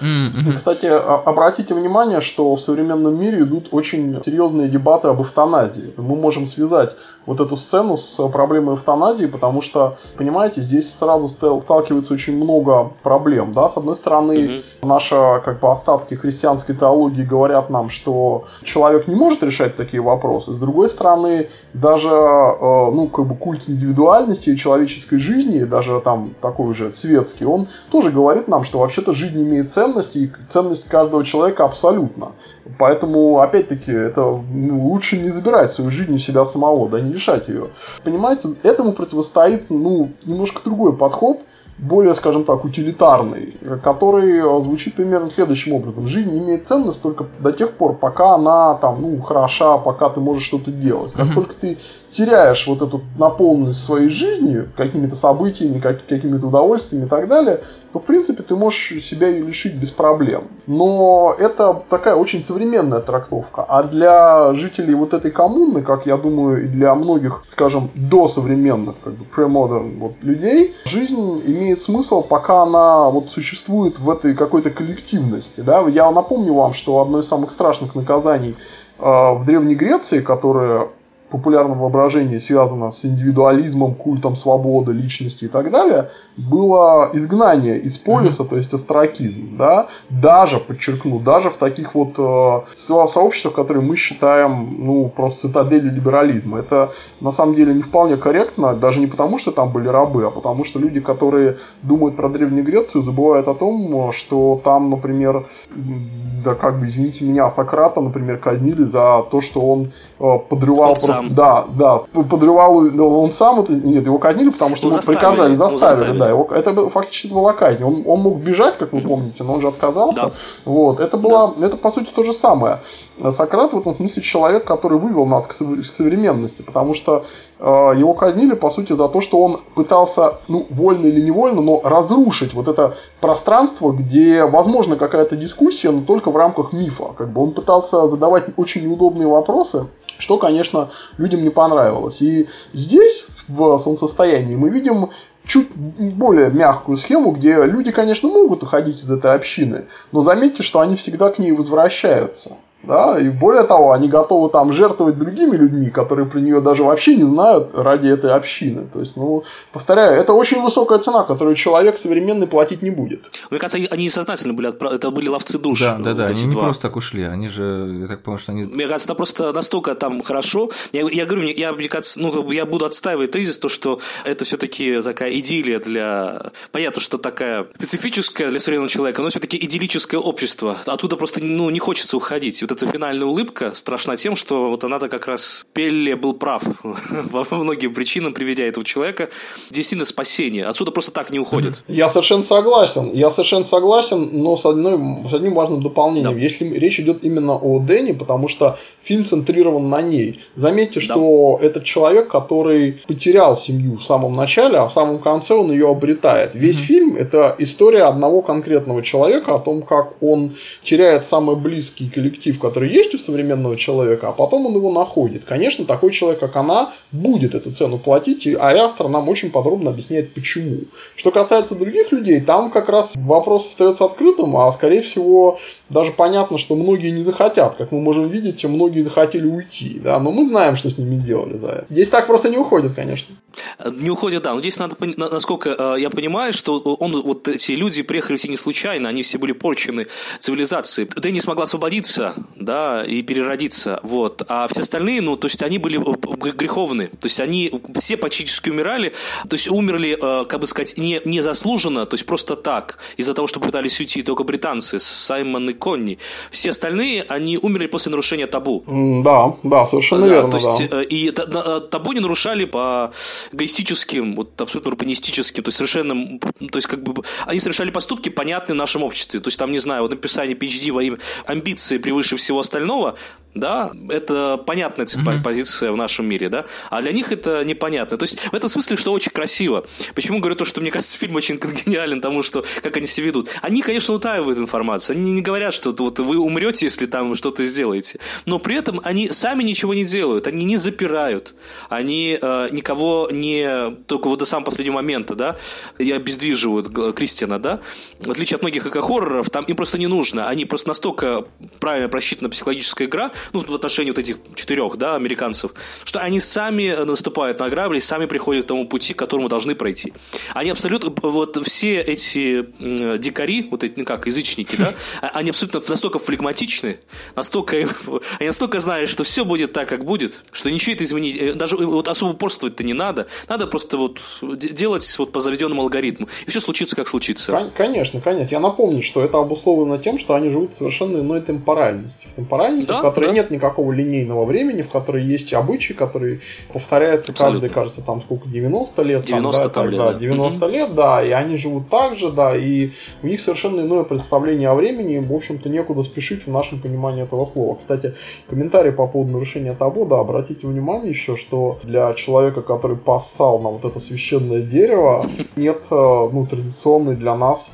Кстати, а- обратите внимание, что в современном мире идут очень серьезные дебаты об эвтаназии. Мы можем связать вот эту сцену с проблемой эвтаназии, потому что, понимаете, здесь сразу стал- сталкивается очень много проблем. Да? С одной стороны, наши как бы, остатки христианской теологии говорят нам, что человек не может решать такие вопросы. С другой стороны, даже э, ну, как бы культ индивидуальности и человеческой жизни, даже там такой же светский, он тоже говорит нам, что вообще-то жизнь имеет ценность, и ценность каждого человека абсолютно. Поэтому, опять-таки, это ну, лучше не забирать свою жизнь у себя самого, да не решать ее. Понимаете, этому противостоит ну, немножко другой подход, более, скажем так, утилитарный, который звучит примерно следующим образом. Жизнь имеет ценность только до тех пор, пока она там, ну, хороша, пока ты можешь что-то делать. Как только ты теряешь вот эту наполненность своей жизни какими-то событиями, как- какими-то удовольствиями и так далее, в принципе, ты можешь себя и лишить без проблем. Но это такая очень современная трактовка. А для жителей вот этой коммуны, как я думаю, и для многих, скажем, досовременных, как бы pre-modern вот, людей, жизнь имеет смысл, пока она вот существует в этой какой-то коллективности. Да? Я напомню вам, что одно из самых страшных наказаний э, в Древней Греции, которое популярном воображении связано с индивидуализмом, культом свободы, личности и так далее, было изгнание из полиса, то есть астракизм, да, даже, подчеркну, даже в таких вот э, со- сообществах, которые мы считаем, ну, просто цитаделью либерализма. Это на самом деле не вполне корректно, даже не потому, что там были рабы, а потому что люди, которые думают про Древнюю Грецию, забывают о том, что там, например, да как бы, извините меня, Сократа, например, казнили за то, что он э, подрывал... Просто- сам. Да, да, подрывал, он сам это, нет, его казнили, потому что Ну, ему заставили, приказали, ну, заставили, заставили. да, его, это фактически была казнь. Он, он мог бежать, как вы помните, но он же отказался. Да. Вот, это было, это по сути то же самое. Сократ в этом смысле человек, который вывел нас к, сов- к современности, потому что э, его казнили, по сути, за то, что он пытался, ну, вольно или невольно, но разрушить вот это пространство, где возможна какая-то дискуссия, но только в рамках мифа. Как бы он пытался задавать очень неудобные вопросы, что, конечно, людям не понравилось. И здесь, в солнцестоянии, мы видим чуть более мягкую схему, где люди, конечно, могут уходить из этой общины, но заметьте, что они всегда к ней возвращаются. Да, и более того, они готовы там жертвовать другими людьми, которые про нее даже вообще не знают ради этой общины. То есть, ну, повторяю, это очень высокая цена, которую человек современный платить не будет. Мне кажется, они несознательно были, отправ- это были ловцы душ. Да, да, да, вот эти они не два. просто так ушли, они же, я так понял, что они... Мне кажется, это просто настолько там хорошо. Я, я говорю, мне- я, мне кажется, ну, как бы я буду отстаивать тезис, то, что это все-таки такая идиллия для... Понятно, что такая специфическая для современного человека, но все-таки идиллическое общество. Оттуда просто ну, не хочется уходить. Вот эта финальная улыбка страшна тем, что вот она-то как раз Пелле был прав во многим причинам, приведя этого человека. Действительно спасение. Отсюда просто так не уходит. Я совершенно согласен. Я совершенно согласен, но с, одной, с одним важным дополнением. Да. Если речь идет именно о Дэнни, потому что фильм центрирован на ней. Заметьте, Да. что этот человек, который потерял семью в самом начале, а в самом конце он ее обретает. Весь Мгм. фильм это история одного конкретного человека о том, как он теряет самый близкий коллектив, который есть у современного человека, а потом он его находит. Конечно, такой человек, как она, будет эту цену платить, и Ари автор нам очень подробно объясняет, почему. Что касается других людей, там как раз вопрос остается открытым, а скорее всего даже понятно, что многие не захотят. Как мы можем видеть, многие захотели уйти, да, но мы знаем, что с ними сделали за. Здесь так просто не уходит, конечно. Не уходит, да. Но здесь надо, насколько э, я понимаю, что он, вот эти люди приехали все не случайно, они все были порчены цивилизацией. Дэнни смогла освободиться, да, и переродиться, вот. А все остальные, ну, то есть они были э, греховны. То есть они все практически умирали, то есть умерли, э, как бы сказать, не, не заслуженно, то есть просто так, из-за того, что пытались уйти только британцы, Саймон и Конни. Все остальные, они умерли после нарушения табу. Да, да, совершенно Да, верно, то есть, да. э, и на- табу не нарушали по эгоистическим, вот абсолютно урбанистическим, то есть совершенно, то есть как бы они совершали поступки, понятные нашем обществе. То есть там, не знаю, вот написание PhD во имя амбиции превыше всего остального, да, это понятная mm позиция в нашем мире, да, а для них это непонятно. То есть в этом смысле, что очень красиво. Почему говорю то, что мне кажется, фильм очень гениален тому, что как они себя ведут. Они, конечно, утаивают информацию, они не говорят, что вот вы умрете, если там что-то сделаете, но при этом они сами ничего не делают, они не запирают, они э, никого не только вот до самого последнего момента, да, и обездвиживают Кристиана, да, в отличие от многих эко-хорроров, там им просто не нужно, они просто настолько правильно просчитана психологическая игра, ну, в отношении вот этих четырех, да, американцев, что они сами наступают на грабли, сами приходят к тому пути, к которому должны пройти. Они абсолютно, вот все эти дикари, вот эти, ну как, язычники, да, они абсолютно настолько флегматичны, настолько, они настолько знают, что все будет так, как будет, что ничего это изменить, э, даже вот особо упорствовать-то не надо, надо просто вот делать вот по заведенному алгоритму, и все случится, как случится. Кон- Конечно, конечно. Я напомню, что это обусловлено тем, что они живут в совершенно иной темпоральности. В темпоральности, Да, в которой да. нет никакого линейного времени, в которой есть обычаи, которые повторяются Абсолютно. каждый, кажется, там сколько, 90 лет? 90 да, там лет, да, да. 90 лет, да, и они живут так же, да, и у них совершенно иное представление о времени, в общем-то, некуда спешить в нашем понимании этого слова. Кстати, комментарий по поводу нарушения табу, да, обратите внимание еще, что для человека, который поссал на вот это священное дерево, нет, э, ну, традиционной для нас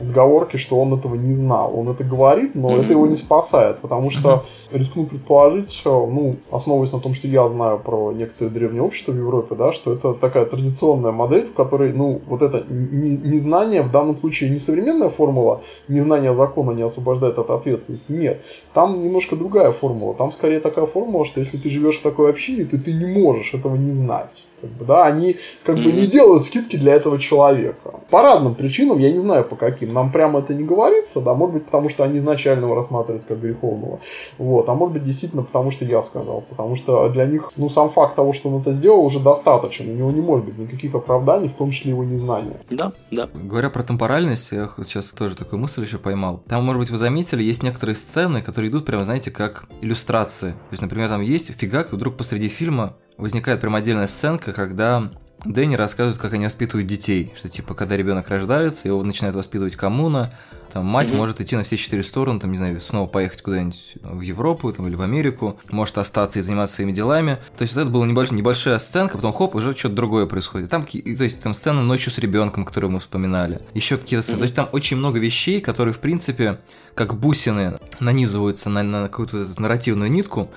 отговорки, что он этого не знал. Он это говорит, но это его не спасает, потому что рискну предположить, ну, основываясь на том, что я знаю про некоторые древние общества в Европе, да, что это такая традиционная модель, в которой, ну, вот это не- незнание в данном случае не современная формула, незнание закона не освобождает от ответственности, нет. Там немножко другая формула. Там скорее такая формула, что если ты живешь в такой общине, то ты не можешь этого не знать. Как бы, да, они как бы не делают скидки для этого человека. По разным причинам, я не знаю по каким. Нам прямо это не говорится, да, может быть, потому что они изначально его рассматривают как греховного. Вот, а может быть, действительно, потому что я сказал. Потому что для них, ну, сам факт того, что он это сделал, уже достаточен. У него не может быть никаких оправданий, в том числе его незнания. Да, да. Говоря про темпоральность, я сейчас тоже такую мысль еще поймал. Там, может быть, вы заметили, есть некоторые сцены, которые идут прямо, знаете, как иллюстрации. То есть, например, там есть фигак, и вдруг посреди фильма возникает прям отдельная сценка, когда Дэнни рассказывает, как они воспитывают детей. Что, типа, когда ребенок рождается, его начинает воспитывать коммуна, там мать Мгм. может идти на все четыре стороны, там, не знаю, снова поехать куда-нибудь в Европу там, или в Америку, может остаться и заниматься своими делами. То есть вот это была небольш- небольшая сценка, потом хоп, уже что-то другое происходит. Там, и, то есть там сцена ночью с ребенком, которую мы вспоминали. Еще какие-то сцены. То есть там очень много вещей, которые, в принципе, как бусины нанизываются на, на какую-то эту нарративную нитку,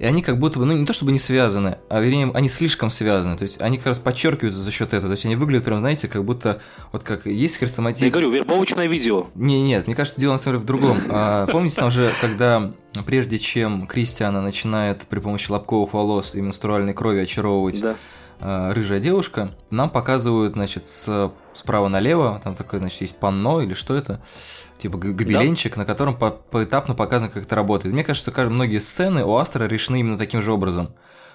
и они как будто бы, ну не то чтобы не связаны, а вернее, они слишком связаны. То есть они как раз подчеркиваются за счет этого. То есть они выглядят прям, знаете, как будто вот как есть хрестоматия. Я говорю, вербовочное видео. Не, нет, мне кажется, дело на самом деле в другом. А, помните, там же, когда прежде чем Кристиана начинает при помощи лобковых волос и менструальной крови очаровывать Да. А, рыжая девушка, нам показывают, значит, с, справа налево, там такое, значит, есть панно или что это, типа гобеленчик, на котором по- поэтапно показано, как это работает. Мне кажется, что многие сцены у Астра решены именно таким же образом.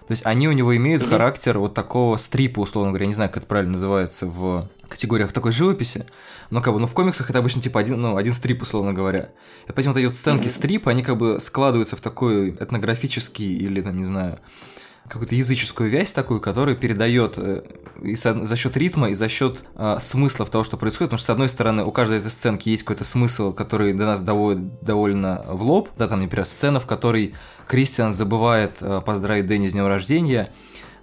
То есть они у него имеют Мгм. характер вот такого стрипа, условно говоря, я не знаю, как это правильно называется в категориях такой живописи, но как бы, ну в комиксах это обычно типа один, ну, один стрип, условно говоря. И поэтому вот эти вот сценки Мгм. стрипа, они как бы складываются в такой этнографический или, там, не знаю, какую-то языческую вязь такую, которая передает э, и за счет ритма, и за счет э, смыслов того, что происходит. Потому что, с одной стороны, у каждой этой сценки есть какой-то смысл, который до нас доводит довольно в лоб. Да, там, например, сцена, в которой Кристиан забывает э, поздравить Дэнни с днем рождения.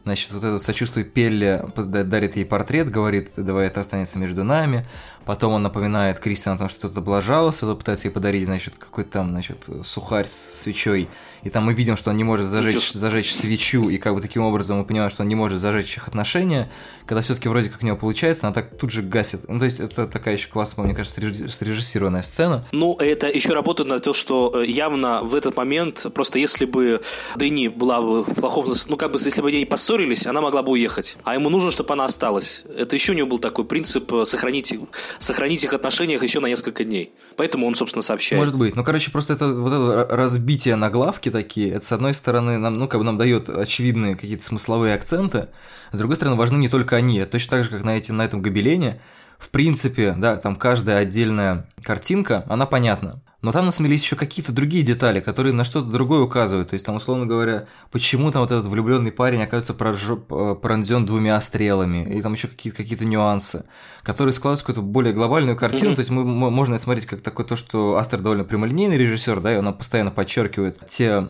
Значит, вот этот сочувствие Пелли дарит ей портрет, говорит, давай это останется между нами. Потом он напоминает Кристиану о том, что тот облажался, тот пытается ей подарить, значит, какой-то там, значит, сухарь с свечой. И там мы видим, что он не может зажечь, Ничего. зажечь свечу, и как бы таким образом мы понимаем, что он не может зажечь их отношения. Когда все-таки вроде как у него получается, она так тут же гасит. Ну, то есть это такая еще классная, мне кажется, среж- срежиссированная сцена. Ну, это еще работает на то, что э, явно в этот момент, просто если бы Дэнни была бы в плохом... Ну, как бы, если бы они поссорились, она могла бы уехать. А ему нужно, чтобы она осталась. Это еще у него был такой принцип э, сохранить, сохранить их отношениях еще на несколько дней. Поэтому он, собственно, сообщает. Может быть. Ну, короче, просто это вот это разбитие на главки такие, это, с одной стороны, нам, ну, как бы нам дает очевидные какие-то смысловые акценты, с другой стороны, важны не только они. Это точно так же, как на, эти, на этом гобелене. В принципе, да, там каждая отдельная картинка, она понятна. Но там на самом деле есть еще какие-то другие детали, которые на что-то другое указывают. То есть там, условно говоря, почему там вот этот влюбленный парень оказывается прожё- пронзен двумя стрелами, и там еще какие-то какие нюансы, которые складываются в какую-то более глобальную картину. То есть мы, м- можно смотреть как такое то, что Астер довольно прямолинейный режиссер, да, и он постоянно подчеркивает те,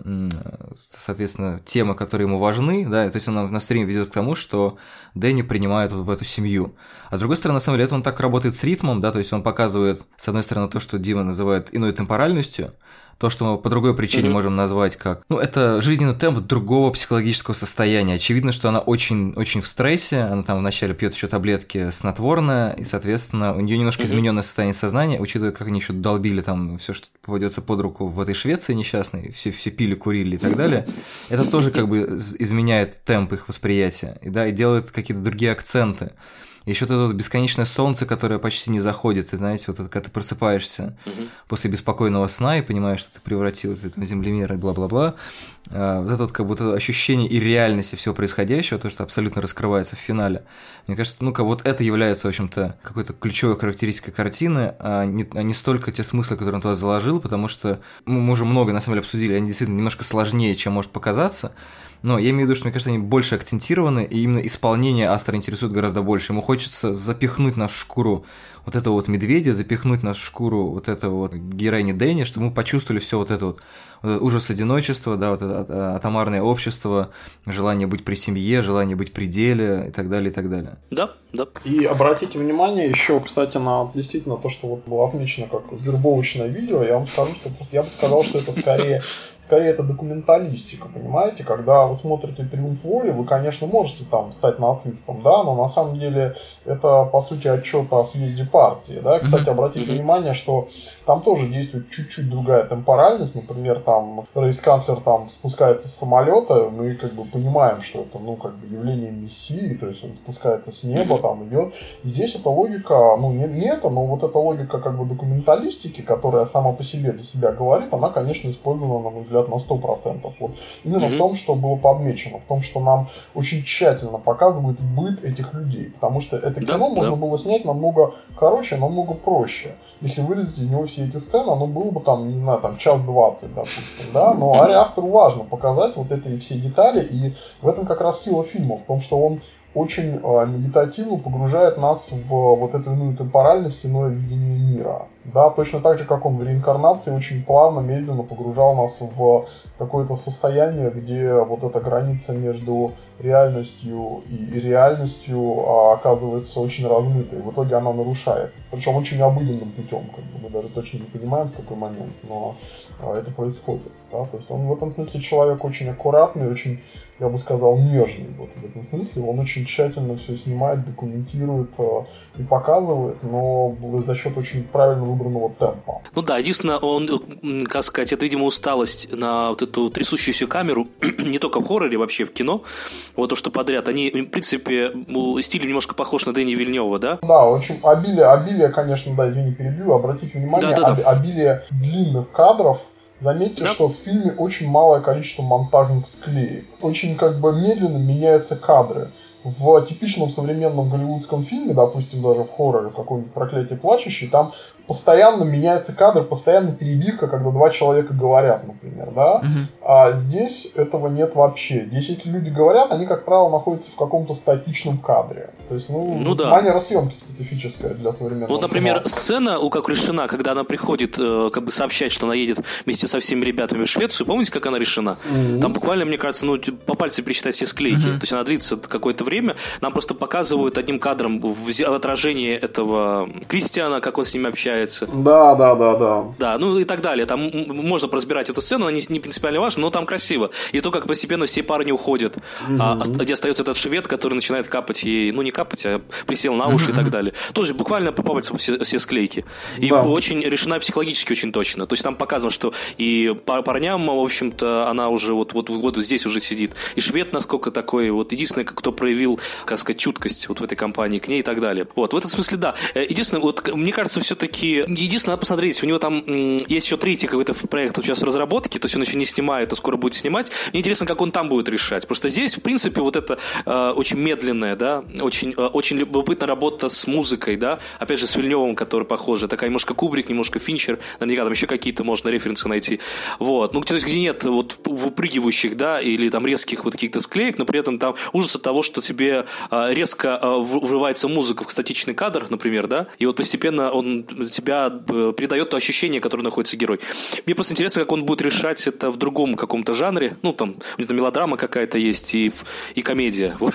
соответственно, темы, которые ему важны, да, то есть он на стриме ведет к тому, что Дэнни принимает в эту семью. А с другой стороны, на самом деле, это он так работает с ритмом, да, то есть он показывает, с одной стороны, то, что Дима называет иной темпоральностью, то, что мы по другой причине Мгм. можем назвать как... Ну, это жизненный темп другого психологического состояния. Очевидно, что она очень, очень в стрессе, она там вначале пьет еще таблетки снотворное, и, соответственно, у нее немножко Мгм. измененное состояние сознания, учитывая, как они еще долбили там все, что попадется под руку в этой Швеции несчастной, все, все пили, курили и так далее. Это тоже как бы изменяет темп их восприятия, и, да, и делает какие-то другие акценты. Еще вот это вот бесконечное солнце, которое почти не заходит, и знаете, вот это, когда ты просыпаешься Мгм. после беспокойного сна и понимаешь, что ты превратился там, в землемер и бла-бла-бла, вот это вот как будто ощущение и реальности всего происходящего, то, что абсолютно раскрывается в финале, мне кажется, ну, как вот это является, в общем-то, какой-то ключевой характеристикой картины, а не, а не столько те смыслы, которые он туда заложил, потому что мы, мы уже много, на самом деле, обсудили, они действительно немножко сложнее, чем может показаться, но я имею в виду, что, мне кажется, они больше акцентированы, и именно исполнение Астра интересует гораздо больше. Ему хочется запихнуть нашу шкуру вот этого вот медведя, запихнуть нашу шкуру вот этого вот героини Дэнни, чтобы мы почувствовали все вот это вот, вот этот ужас одиночества, да, вот это а- атомарное общество, желание быть при семье, желание быть при деле и так далее, и так далее. Да, да. И обратите внимание еще, кстати, на действительно то, что вот было отмечено как вербовочное видео. Я вам скажу, что я бы сказал, что это скорее скорее это документалистика, понимаете? Когда вы смотрите «Триумф воли», вы, конечно, можете там стать нацистом, да, но на самом деле это, по сути, отчет о съезде партии, да. Кстати, обратите внимание, что там тоже действует чуть-чуть другая темпоральность, например, там рейс-канцлер там спускается с самолета, мы как бы понимаем, что это, ну, как бы явление мессии, то есть он спускается с неба, там идет. И здесь эта логика, ну, не, не это, но вот эта логика как бы документалистики, которая сама по себе за себя говорит, она, конечно, использована, на мой взгляд, на 100%. Вот. Именно Мгм. в том, что было подмечено, в том, что нам очень тщательно показывают быт этих людей, потому что это Да, кино можно да. было снять намного короче, намного проще. Если вырезать из него все эти сцены, оно было бы там, не знаю, там час двадцать, допустим, да, но Ари Астеру важно показать вот эти все детали, и в этом как раз сила фильма, в том, что он очень э, медитативно погружает нас в вот эту иную темпоральность, иное видение мира. Да, точно так же, как он в реинкарнации очень плавно, медленно погружал нас в какое-то состояние, где вот эта граница между реальностью и реальностью а, оказывается очень размытой. В итоге она нарушается. Причем очень обыденным путем. Как бы мы даже точно не понимаем в какой момент, но а, это происходит. Да? То есть он в этом смысле человек очень аккуратный, очень, я бы сказал, нежный вот в этом смысле. Он очень тщательно все снимает, документирует а, и показывает, но за счет очень правильно выбранного темпа. Ну да, единственное, он, как сказать, это, видимо, усталость на вот эту трясущуюся камеру, не только в хорроре, вообще в кино, вот то, что подряд. Они, в принципе, стилем немножко похож на Дэни Вильнева, да? Да, очень обилие, обилие, конечно, да, извини, перебью, обратите внимание, Да-да-да. об- обилие длинных кадров. Заметьте, Да. что в фильме очень малое количество монтажных склеек. Очень как бы медленно меняются кадры. В типичном современном голливудском фильме, допустим, даже в хорроре, какой-нибудь проклятие плачущий, там постоянно меняется кадр, постоянно перебивка, когда два человека говорят, например, да? А здесь этого нет вообще. Здесь эти люди говорят, они, как правило, находятся в каком-то статичном кадре. То есть, ну, Ну да. манера съемки специфическая для современного Вот, например, кино. сцена, у как решена, когда она приходит, э, как бы сообщать, что она едет вместе со всеми ребятами в Швецию, помните, как она решена? Мгм. Там буквально, мне кажется, ну, по пальцам пересчитать все склейки. То есть она длится какое-то время. Нам просто показывают одним кадром в отражение этого Кристиана, как он с ними общается. Да, да, да, да. Да, ну и так далее. Там можно разбирать эту сцену, она не, не принципиально важна, но там красиво. И то, как постепенно все парни уходят, а ост- где остается этот швед, который начинает капать ей, ну не капать, а присел на уши и так далее. Тоже буквально по пальцам все, все склейки. И Да. очень решена психологически очень точно. То есть там показано, что и пар- парням, в общем-то, она уже вот, вот, вот здесь уже сидит. И швед насколько такой, вот единственный, кто проявил, как сказать, чуткость вот в этой компании к ней и так далее. Вот, в этом смысле, да. Э, Единственное, вот мне кажется, все-таки все-таки... Единственное, надо посмотреть, у него там есть еще третий какой-то проект сейчас в разработке, то есть он еще не снимает, а скоро будет снимать. Мне интересно, как он там будет решать. Просто здесь, в принципе, вот это э, очень медленная, да, очень, э, очень любопытная работа с музыкой, да, опять же, с Вильневым, который похоже, такая немножко Кубрик, немножко Финчер, наверняка там еще какие-то можно референсы найти. Вот. Ну, то есть, где нет вот выпрыгивающих, да, или там резких вот каких-то склеек, но при этом там ужас от того, что тебе э, резко э, врывается музыка в статичный кадр, например, да, и вот постепенно он тебя э, передает то ощущение, которое находится герой. Мне просто интересно, как он будет решать это в другом каком-то жанре. Ну, там, у него там мелодрама какая-то есть и, и комедия. Вот.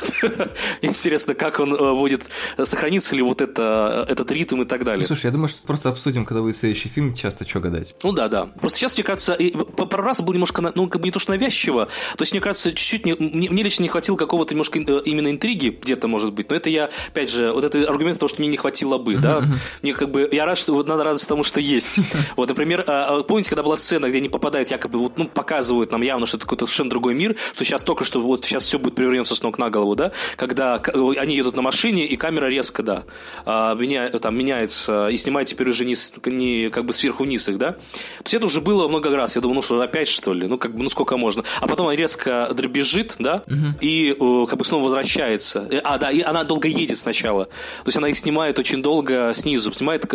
Интересно, как он э, будет, сохранится ли вот это, этот ритм и так далее. Ну, слушай, я думаю, что просто обсудим, когда будет следующий фильм, часто что гадать. Ну да, да. Просто сейчас, мне кажется, и пару раз был немножко, ну, как бы не то, что навязчиво, то есть, мне кажется, чуть-чуть, не- мне, мне лично не хватило какого-то немножко э, именно интриги где-то, может быть, но это я, опять же, вот это аргумент того, что мне не хватило бы, да, мне как бы, я рад, что вот надо радоваться тому, что есть. Вот, например, а, а, помните, когда была сцена, где они попадают, якобы, вот, ну, показывают нам явно, что это какой-то совершенно другой мир, что сейчас только что, вот сейчас все будет перевернется с ног на голову, да, когда они едут на машине, и камера резко, да, а, меня, там, меняется, и снимает теперь уже не, не как бы сверху вниз их, да. То есть это уже было много раз. Я думал, ну что, опять что ли? Ну, как бы, ну сколько можно? А потом она резко дребезжит, да, и э, как бы снова возвращается. А, да, и она долго едет сначала. То есть она их снимает очень долго снизу, снимает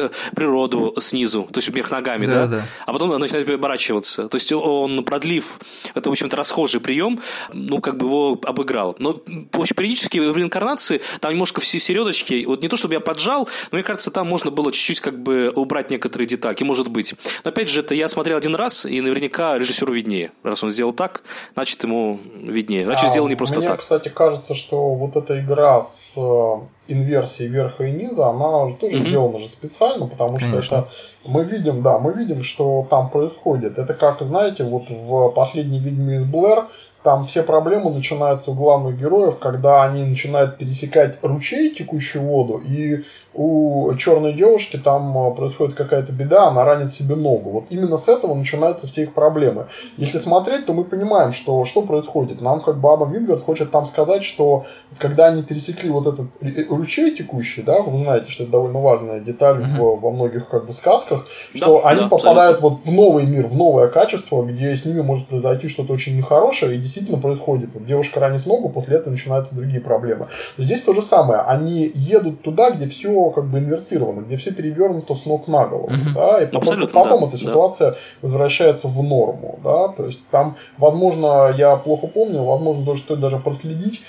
природу снизу, то есть вверх ногами, Да, да. да. А потом начинает оборачиваться. То есть он, продлив, это, в общем-то, расхожий прием, ну, как бы его обыграл. Но, в общем, периодически в реинкарнации там немножко все середочки, вот не то, чтобы я поджал, но мне кажется, там можно было чуть-чуть как бы убрать некоторые детальки, может быть. Но, опять же, это я смотрел один раз, и наверняка режиссеру виднее. Раз он сделал так, значит, ему виднее. Значит, А, сделал не просто Мне, так. кстати, кажется, что вот эта игра с э, инверсией верха и низа, она тоже сделана же специально, потому что Конечно. это мы видим, да, мы видим, что там происходит. Это как, знаете, вот в последней «Ведьме из Блэр» там все проблемы начинаются у главных героев, когда они начинают пересекать ручей, текущую воду, и у черной девушки там э, происходит какая-то беда, она ранит себе ногу. Вот именно с этого начинаются все их проблемы. Если смотреть, то мы понимаем, что, что происходит. Нам как бы Адам Вингас хочет там сказать, что когда они пересекли вот этот р- ручей текущий, да, вы знаете, что это довольно важная деталь Мгм. в- во многих как бы сказках, Да, что они да, попадают вот в новый мир, в новое качество, где с ними может произойти что-то очень нехорошее, и действительно происходит. Вот девушка ранит ногу, после этого начинаются другие проблемы. Здесь то же самое. Они едут туда, где все как бы инвертировано, где все перевернуто с ног на голову. Мгм. Да, и потом, Абсолютно, потом да, эта да. ситуация возвращается в норму. Да? То есть там, возможно, я плохо помню, возможно, даже стоит даже проследить,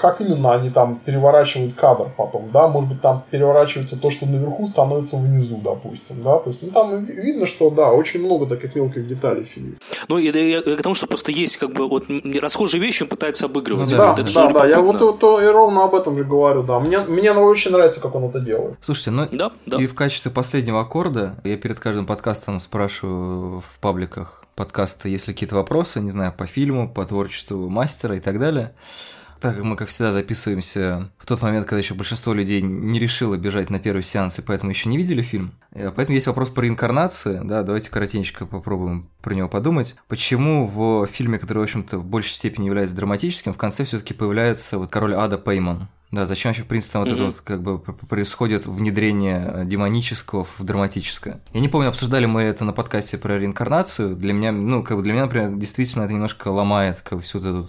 как именно они там переворачивают кадр потом, да, может быть, там переворачивается то, что наверху, становится внизу, допустим, да, то есть, ну, там ви- видно, что, да, очень много таких мелких деталей в фильме. Ну, и, и- и к тому, что просто есть как бы вот расхожие вещи, он пытается обыгрывать. Ну Да, это да, да, я вот то, и ровно об этом же говорю, да, мне, мне очень нравится, как он это делает. Слушайте, ну Да, да. и в качестве последнего аккорда я перед каждым подкастом спрашиваю в пабликах подкаста, есть ли какие-то вопросы, не знаю, по фильму, по творчеству мастера и так далее. Так как мы, как всегда, записываемся в тот момент, когда еще большинство людей не решило бежать на первый сеанс, и поэтому еще не видели фильм. Э, Поэтому есть вопрос по реинкарнации. Да, давайте коротенько попробуем про него подумать. Почему в фильме, который, в общем-то, в большей степени является драматическим, в конце все-таки появляется вот король ада Пейман? Да, зачем вообще, в принципе, вот это Мгм. вот как бы происходит внедрение э, демонического в драматическое. Я не помню, обсуждали мы это на подкасте про реинкарнацию. Для меня, ну, как бы для меня, например, действительно это немножко ломает как бы всю вот эту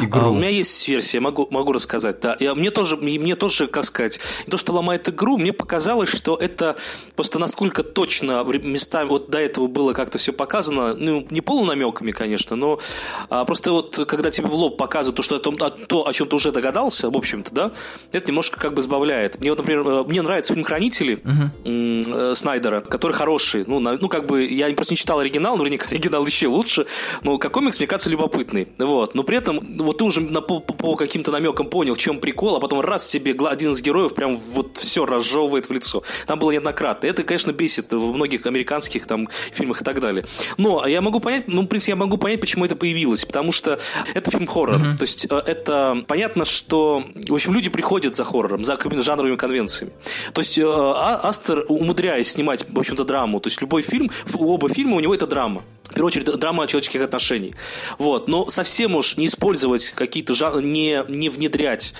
игру. А, у меня есть версия, могу, могу рассказать. Да. Я, мне, тоже, мне тоже, как сказать, то, что ломает игру, мне показалось, что это просто насколько точно местами, вот до этого было как-то все показано, ну, не полунамеками, конечно, но а, просто вот когда тебе в лоб показывают то, что о том, о, то, о чем ты уже догадался, в общем-то, да, это немножко как бы сбавляет. Мне вот, например, э, мне нравится фильм «Хранители» э, Снайдера, который хороший. Ну, на- ну, как бы, я просто не читал оригинал, наверняка оригинал еще лучше, но как комикс, мне кажется, любопытный. Вот. Но при этом, вот ты уже на- по, по- каким-то намекам понял, в чем прикол, а потом раз тебе один из героев прям вот все разжевывает в лицо. Там было неоднократно. Это, конечно, бесит в многих американских там фильмах и так далее. Но я могу понять, ну, в принципе, я могу понять, почему это появилось. Потому что это фильм хоррор. То есть э, это понятно, что, в общем, люди приходят за хоррором, за жанровыми конвенциями. То есть э, А- Астер, умудряясь снимать, в общем-то, драму, то есть любой фильм, оба фильма у него это драма. В первую очередь, драма человеческих отношений. Вот. Но совсем уж не использовать какие-то жанры, не, не внедрять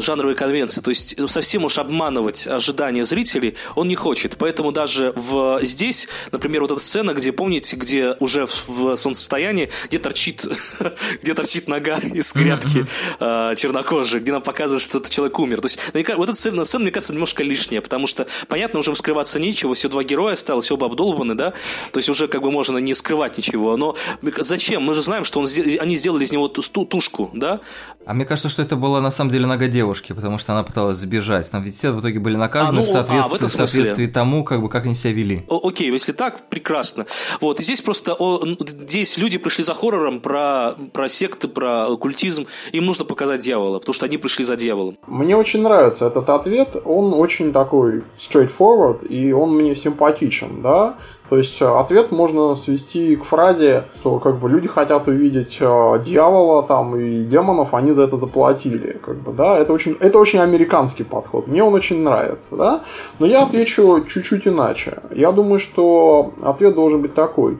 жанровые конвенции. То есть ну, совсем уж обманывать ожидания зрителей он не хочет. Поэтому даже в, здесь, например, вот эта сцена, где, помните, где уже в, в солнцестоянии, где торчит, где торчит нога из грядки э, чернокожей, где нам показывают, что этот человек умер. То есть вот эта сцена, сцена, мне кажется, немножко лишняя, потому что, понятно, уже скрываться нечего, все два героя осталось, оба обдолбаны, да, то есть уже как бы можно не скрывать ничего, но зачем? Мы же знаем, что он, они сделали из него ту- ту- тушку, да, А мне кажется, что это была на самом деле нога девушки, потому что она пыталась сбежать. Там ведь все в итоге были наказаны А, ну, в, соответствии, а, в в соответствии тому, как бы как они себя вели. О- окей, если так, прекрасно. Вот, и здесь просто, о, здесь люди пришли за хоррором про, про секты, про оккультизм, им нужно показать дьявола, потому что они пришли за дьяволом. Мне очень нравится этот ответ, он очень такой straightforward, и он мне симпатичен, да. То есть э, ответ можно свести к фразе, что как бы люди хотят увидеть э, дьявола там и демонов, они за это заплатили, как бы, да. Это очень, это очень американский подход. Мне он очень нравится, да. Но я отвечу чуть-чуть иначе. Я думаю, что ответ должен быть такой.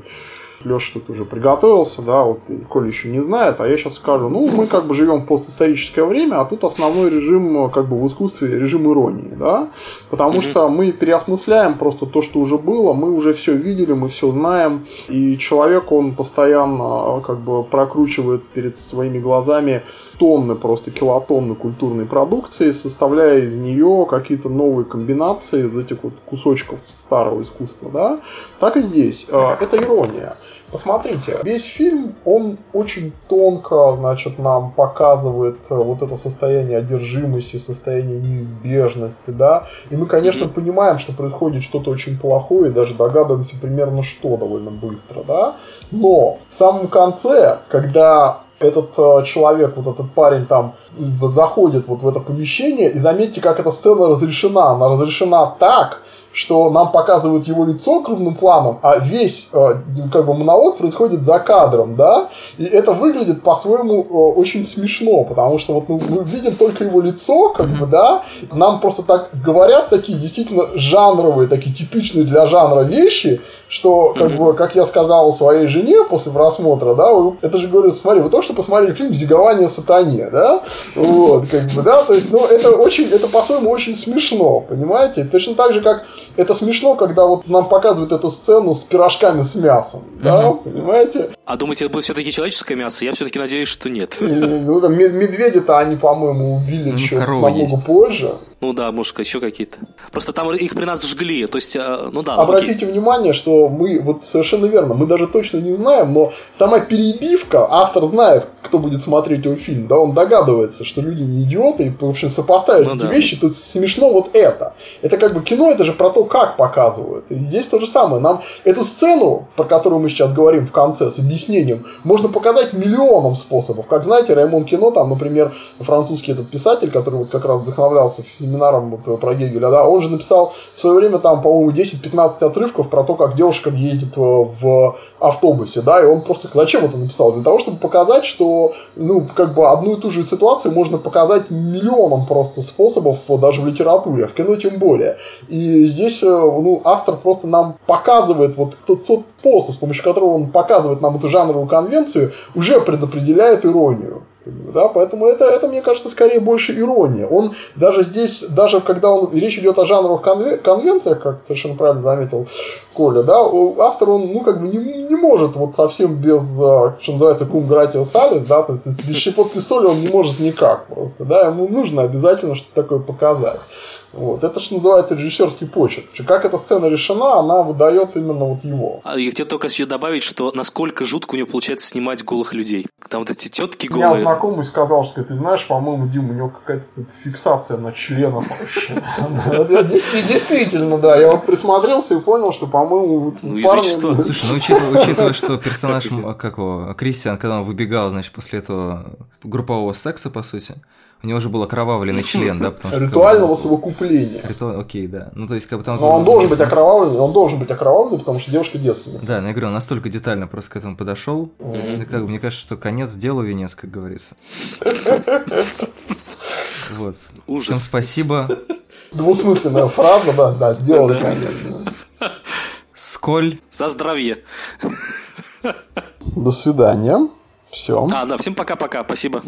Леша тут уже приготовился, да, вот Коля еще не знает, а я сейчас скажу, ну, мы как бы живем в постисторическое время, а тут основной режим, э, как бы в искусстве, режим иронии, да, потому что мы переосмысляем просто то, что уже было, мы уже все видели, мы все знаем, и человек, он постоянно, э, как бы, прокручивает перед своими глазами тонны, просто килотонны культурной продукции, составляя из нее какие-то новые комбинации из этих вот кусочков старого искусства, да, так и здесь. Э, Это ирония. Посмотрите, весь фильм, он очень тонко, значит, нам показывает э, вот это состояние одержимости, состояние неизбежности, да, и мы, конечно, Мгм. понимаем, что происходит что-то очень плохое, и даже догадываемся примерно что довольно быстро, да, но в самом конце, когда этот э, человек, вот этот парень там заходит вот в это помещение, и заметьте, как эта сцена разрешена. Она разрешена так, что нам показывают его лицо крупным планом, а весь э, как бы монолог происходит за кадром, да, и это выглядит по-своему э, очень смешно, потому что вот мы, видим только его лицо, как бы, да, нам просто так говорят такие действительно жанровые, такие типичные для жанра вещи, что, как бы, как я сказал своей жене после просмотра, да, вы- это же говорю, смотри, вы только что посмотрели фильм «Зигование сатане», да, вот, как бы, да, то есть, ну, это очень, это по-своему очень смешно, понимаете, точно так же, как это смешно, когда вот нам показывают эту сцену с пирожками с мясом, да, понимаете, А думаете, это будет все-таки человеческое мясо? Я все-таки надеюсь, что нет. Ну, там, мед- медведя-то они, по-моему, убили Ну, еще намного позже. Ну да, может, еще какие-то. Просто там их при нас жгли, то есть, э, ну да, ну, окей. Обратите внимание, что мы, вот совершенно верно, мы даже точно не знаем, но сама перебивка, автор знает, кто будет смотреть его фильм, да, он догадывается, что люди не идиоты, и, в общем, сопоставить Ну эти да. вещи, тут смешно вот это. Это как бы кино, это же про то, как показывают. И здесь то же самое. Нам эту сцену, про которую мы сейчас говорим в конце, с объяснением, можно показать миллионом способов. Как знаете, Раймон Кино, там, например, французский этот писатель, который вот как раз вдохновлялся семинаром вот про Гегеля, да, он же написал в свое время там, по-моему, 10-15 отрывков про то, как девушка едет э, в автобусе, да, и он просто зачем это написал? Для того, чтобы показать, что, ну, как бы одну и ту же ситуацию можно показать миллионом просто способов, даже в литературе, а в кино тем более. И здесь, э, ну, автор просто нам показывает вот тот, тот способ, с помощью которого он показывает нам эту жанровую конвенцию, уже предопределяет иронию. Да, поэтому это, это, мне кажется, скорее больше ирония. Он даже здесь, даже когда он, речь идет о жанровых конве- конвенциях, как совершенно правильно заметил Коля, да, автор, он, ну, как бы не, не может вот совсем без, а, что называется, кум гратио салис, да, то есть без щепотки соли он не может никак просто, да, ему нужно обязательно что-то такое показать. Вот. Это что называется режиссерский почерк. Как эта сцена решена, она выдает именно вот его. А Я хотел только еще добавить, что насколько жутко у него получается снимать голых людей. Там вот эти тетки У меня голые. знакомый сказал, что ты знаешь, по-моему, Дим, у него какая-то фиксация на членах вообще. Действительно, да. Я вот присмотрелся и понял, что, по-моему, Ну, язычество. Слушай, ну учитывая, что персонаж, м, как его, Кристиан, когда он выбегал, значит, после этого группового секса, по сути, у него же был окровавленный член, да? Потому что, как бы, ритуального совокупления. Ритуал, окей, да. Ну, то есть, как бы там... Но он должен быть окровавленный, он должен быть окровавленный, потому что девушка девственница. Да, но я говорю, он настолько детально просто к этому подошел. Мгм. Как бы, мне кажется, что конец делу венец, как говорится. Вот. Ужас. Всем спасибо. Двусмысленная фраза, да, да, сделали, Да. конечно. Сколь. За здравие. До свидания. Все. А, да, всем пока-пока, спасибо.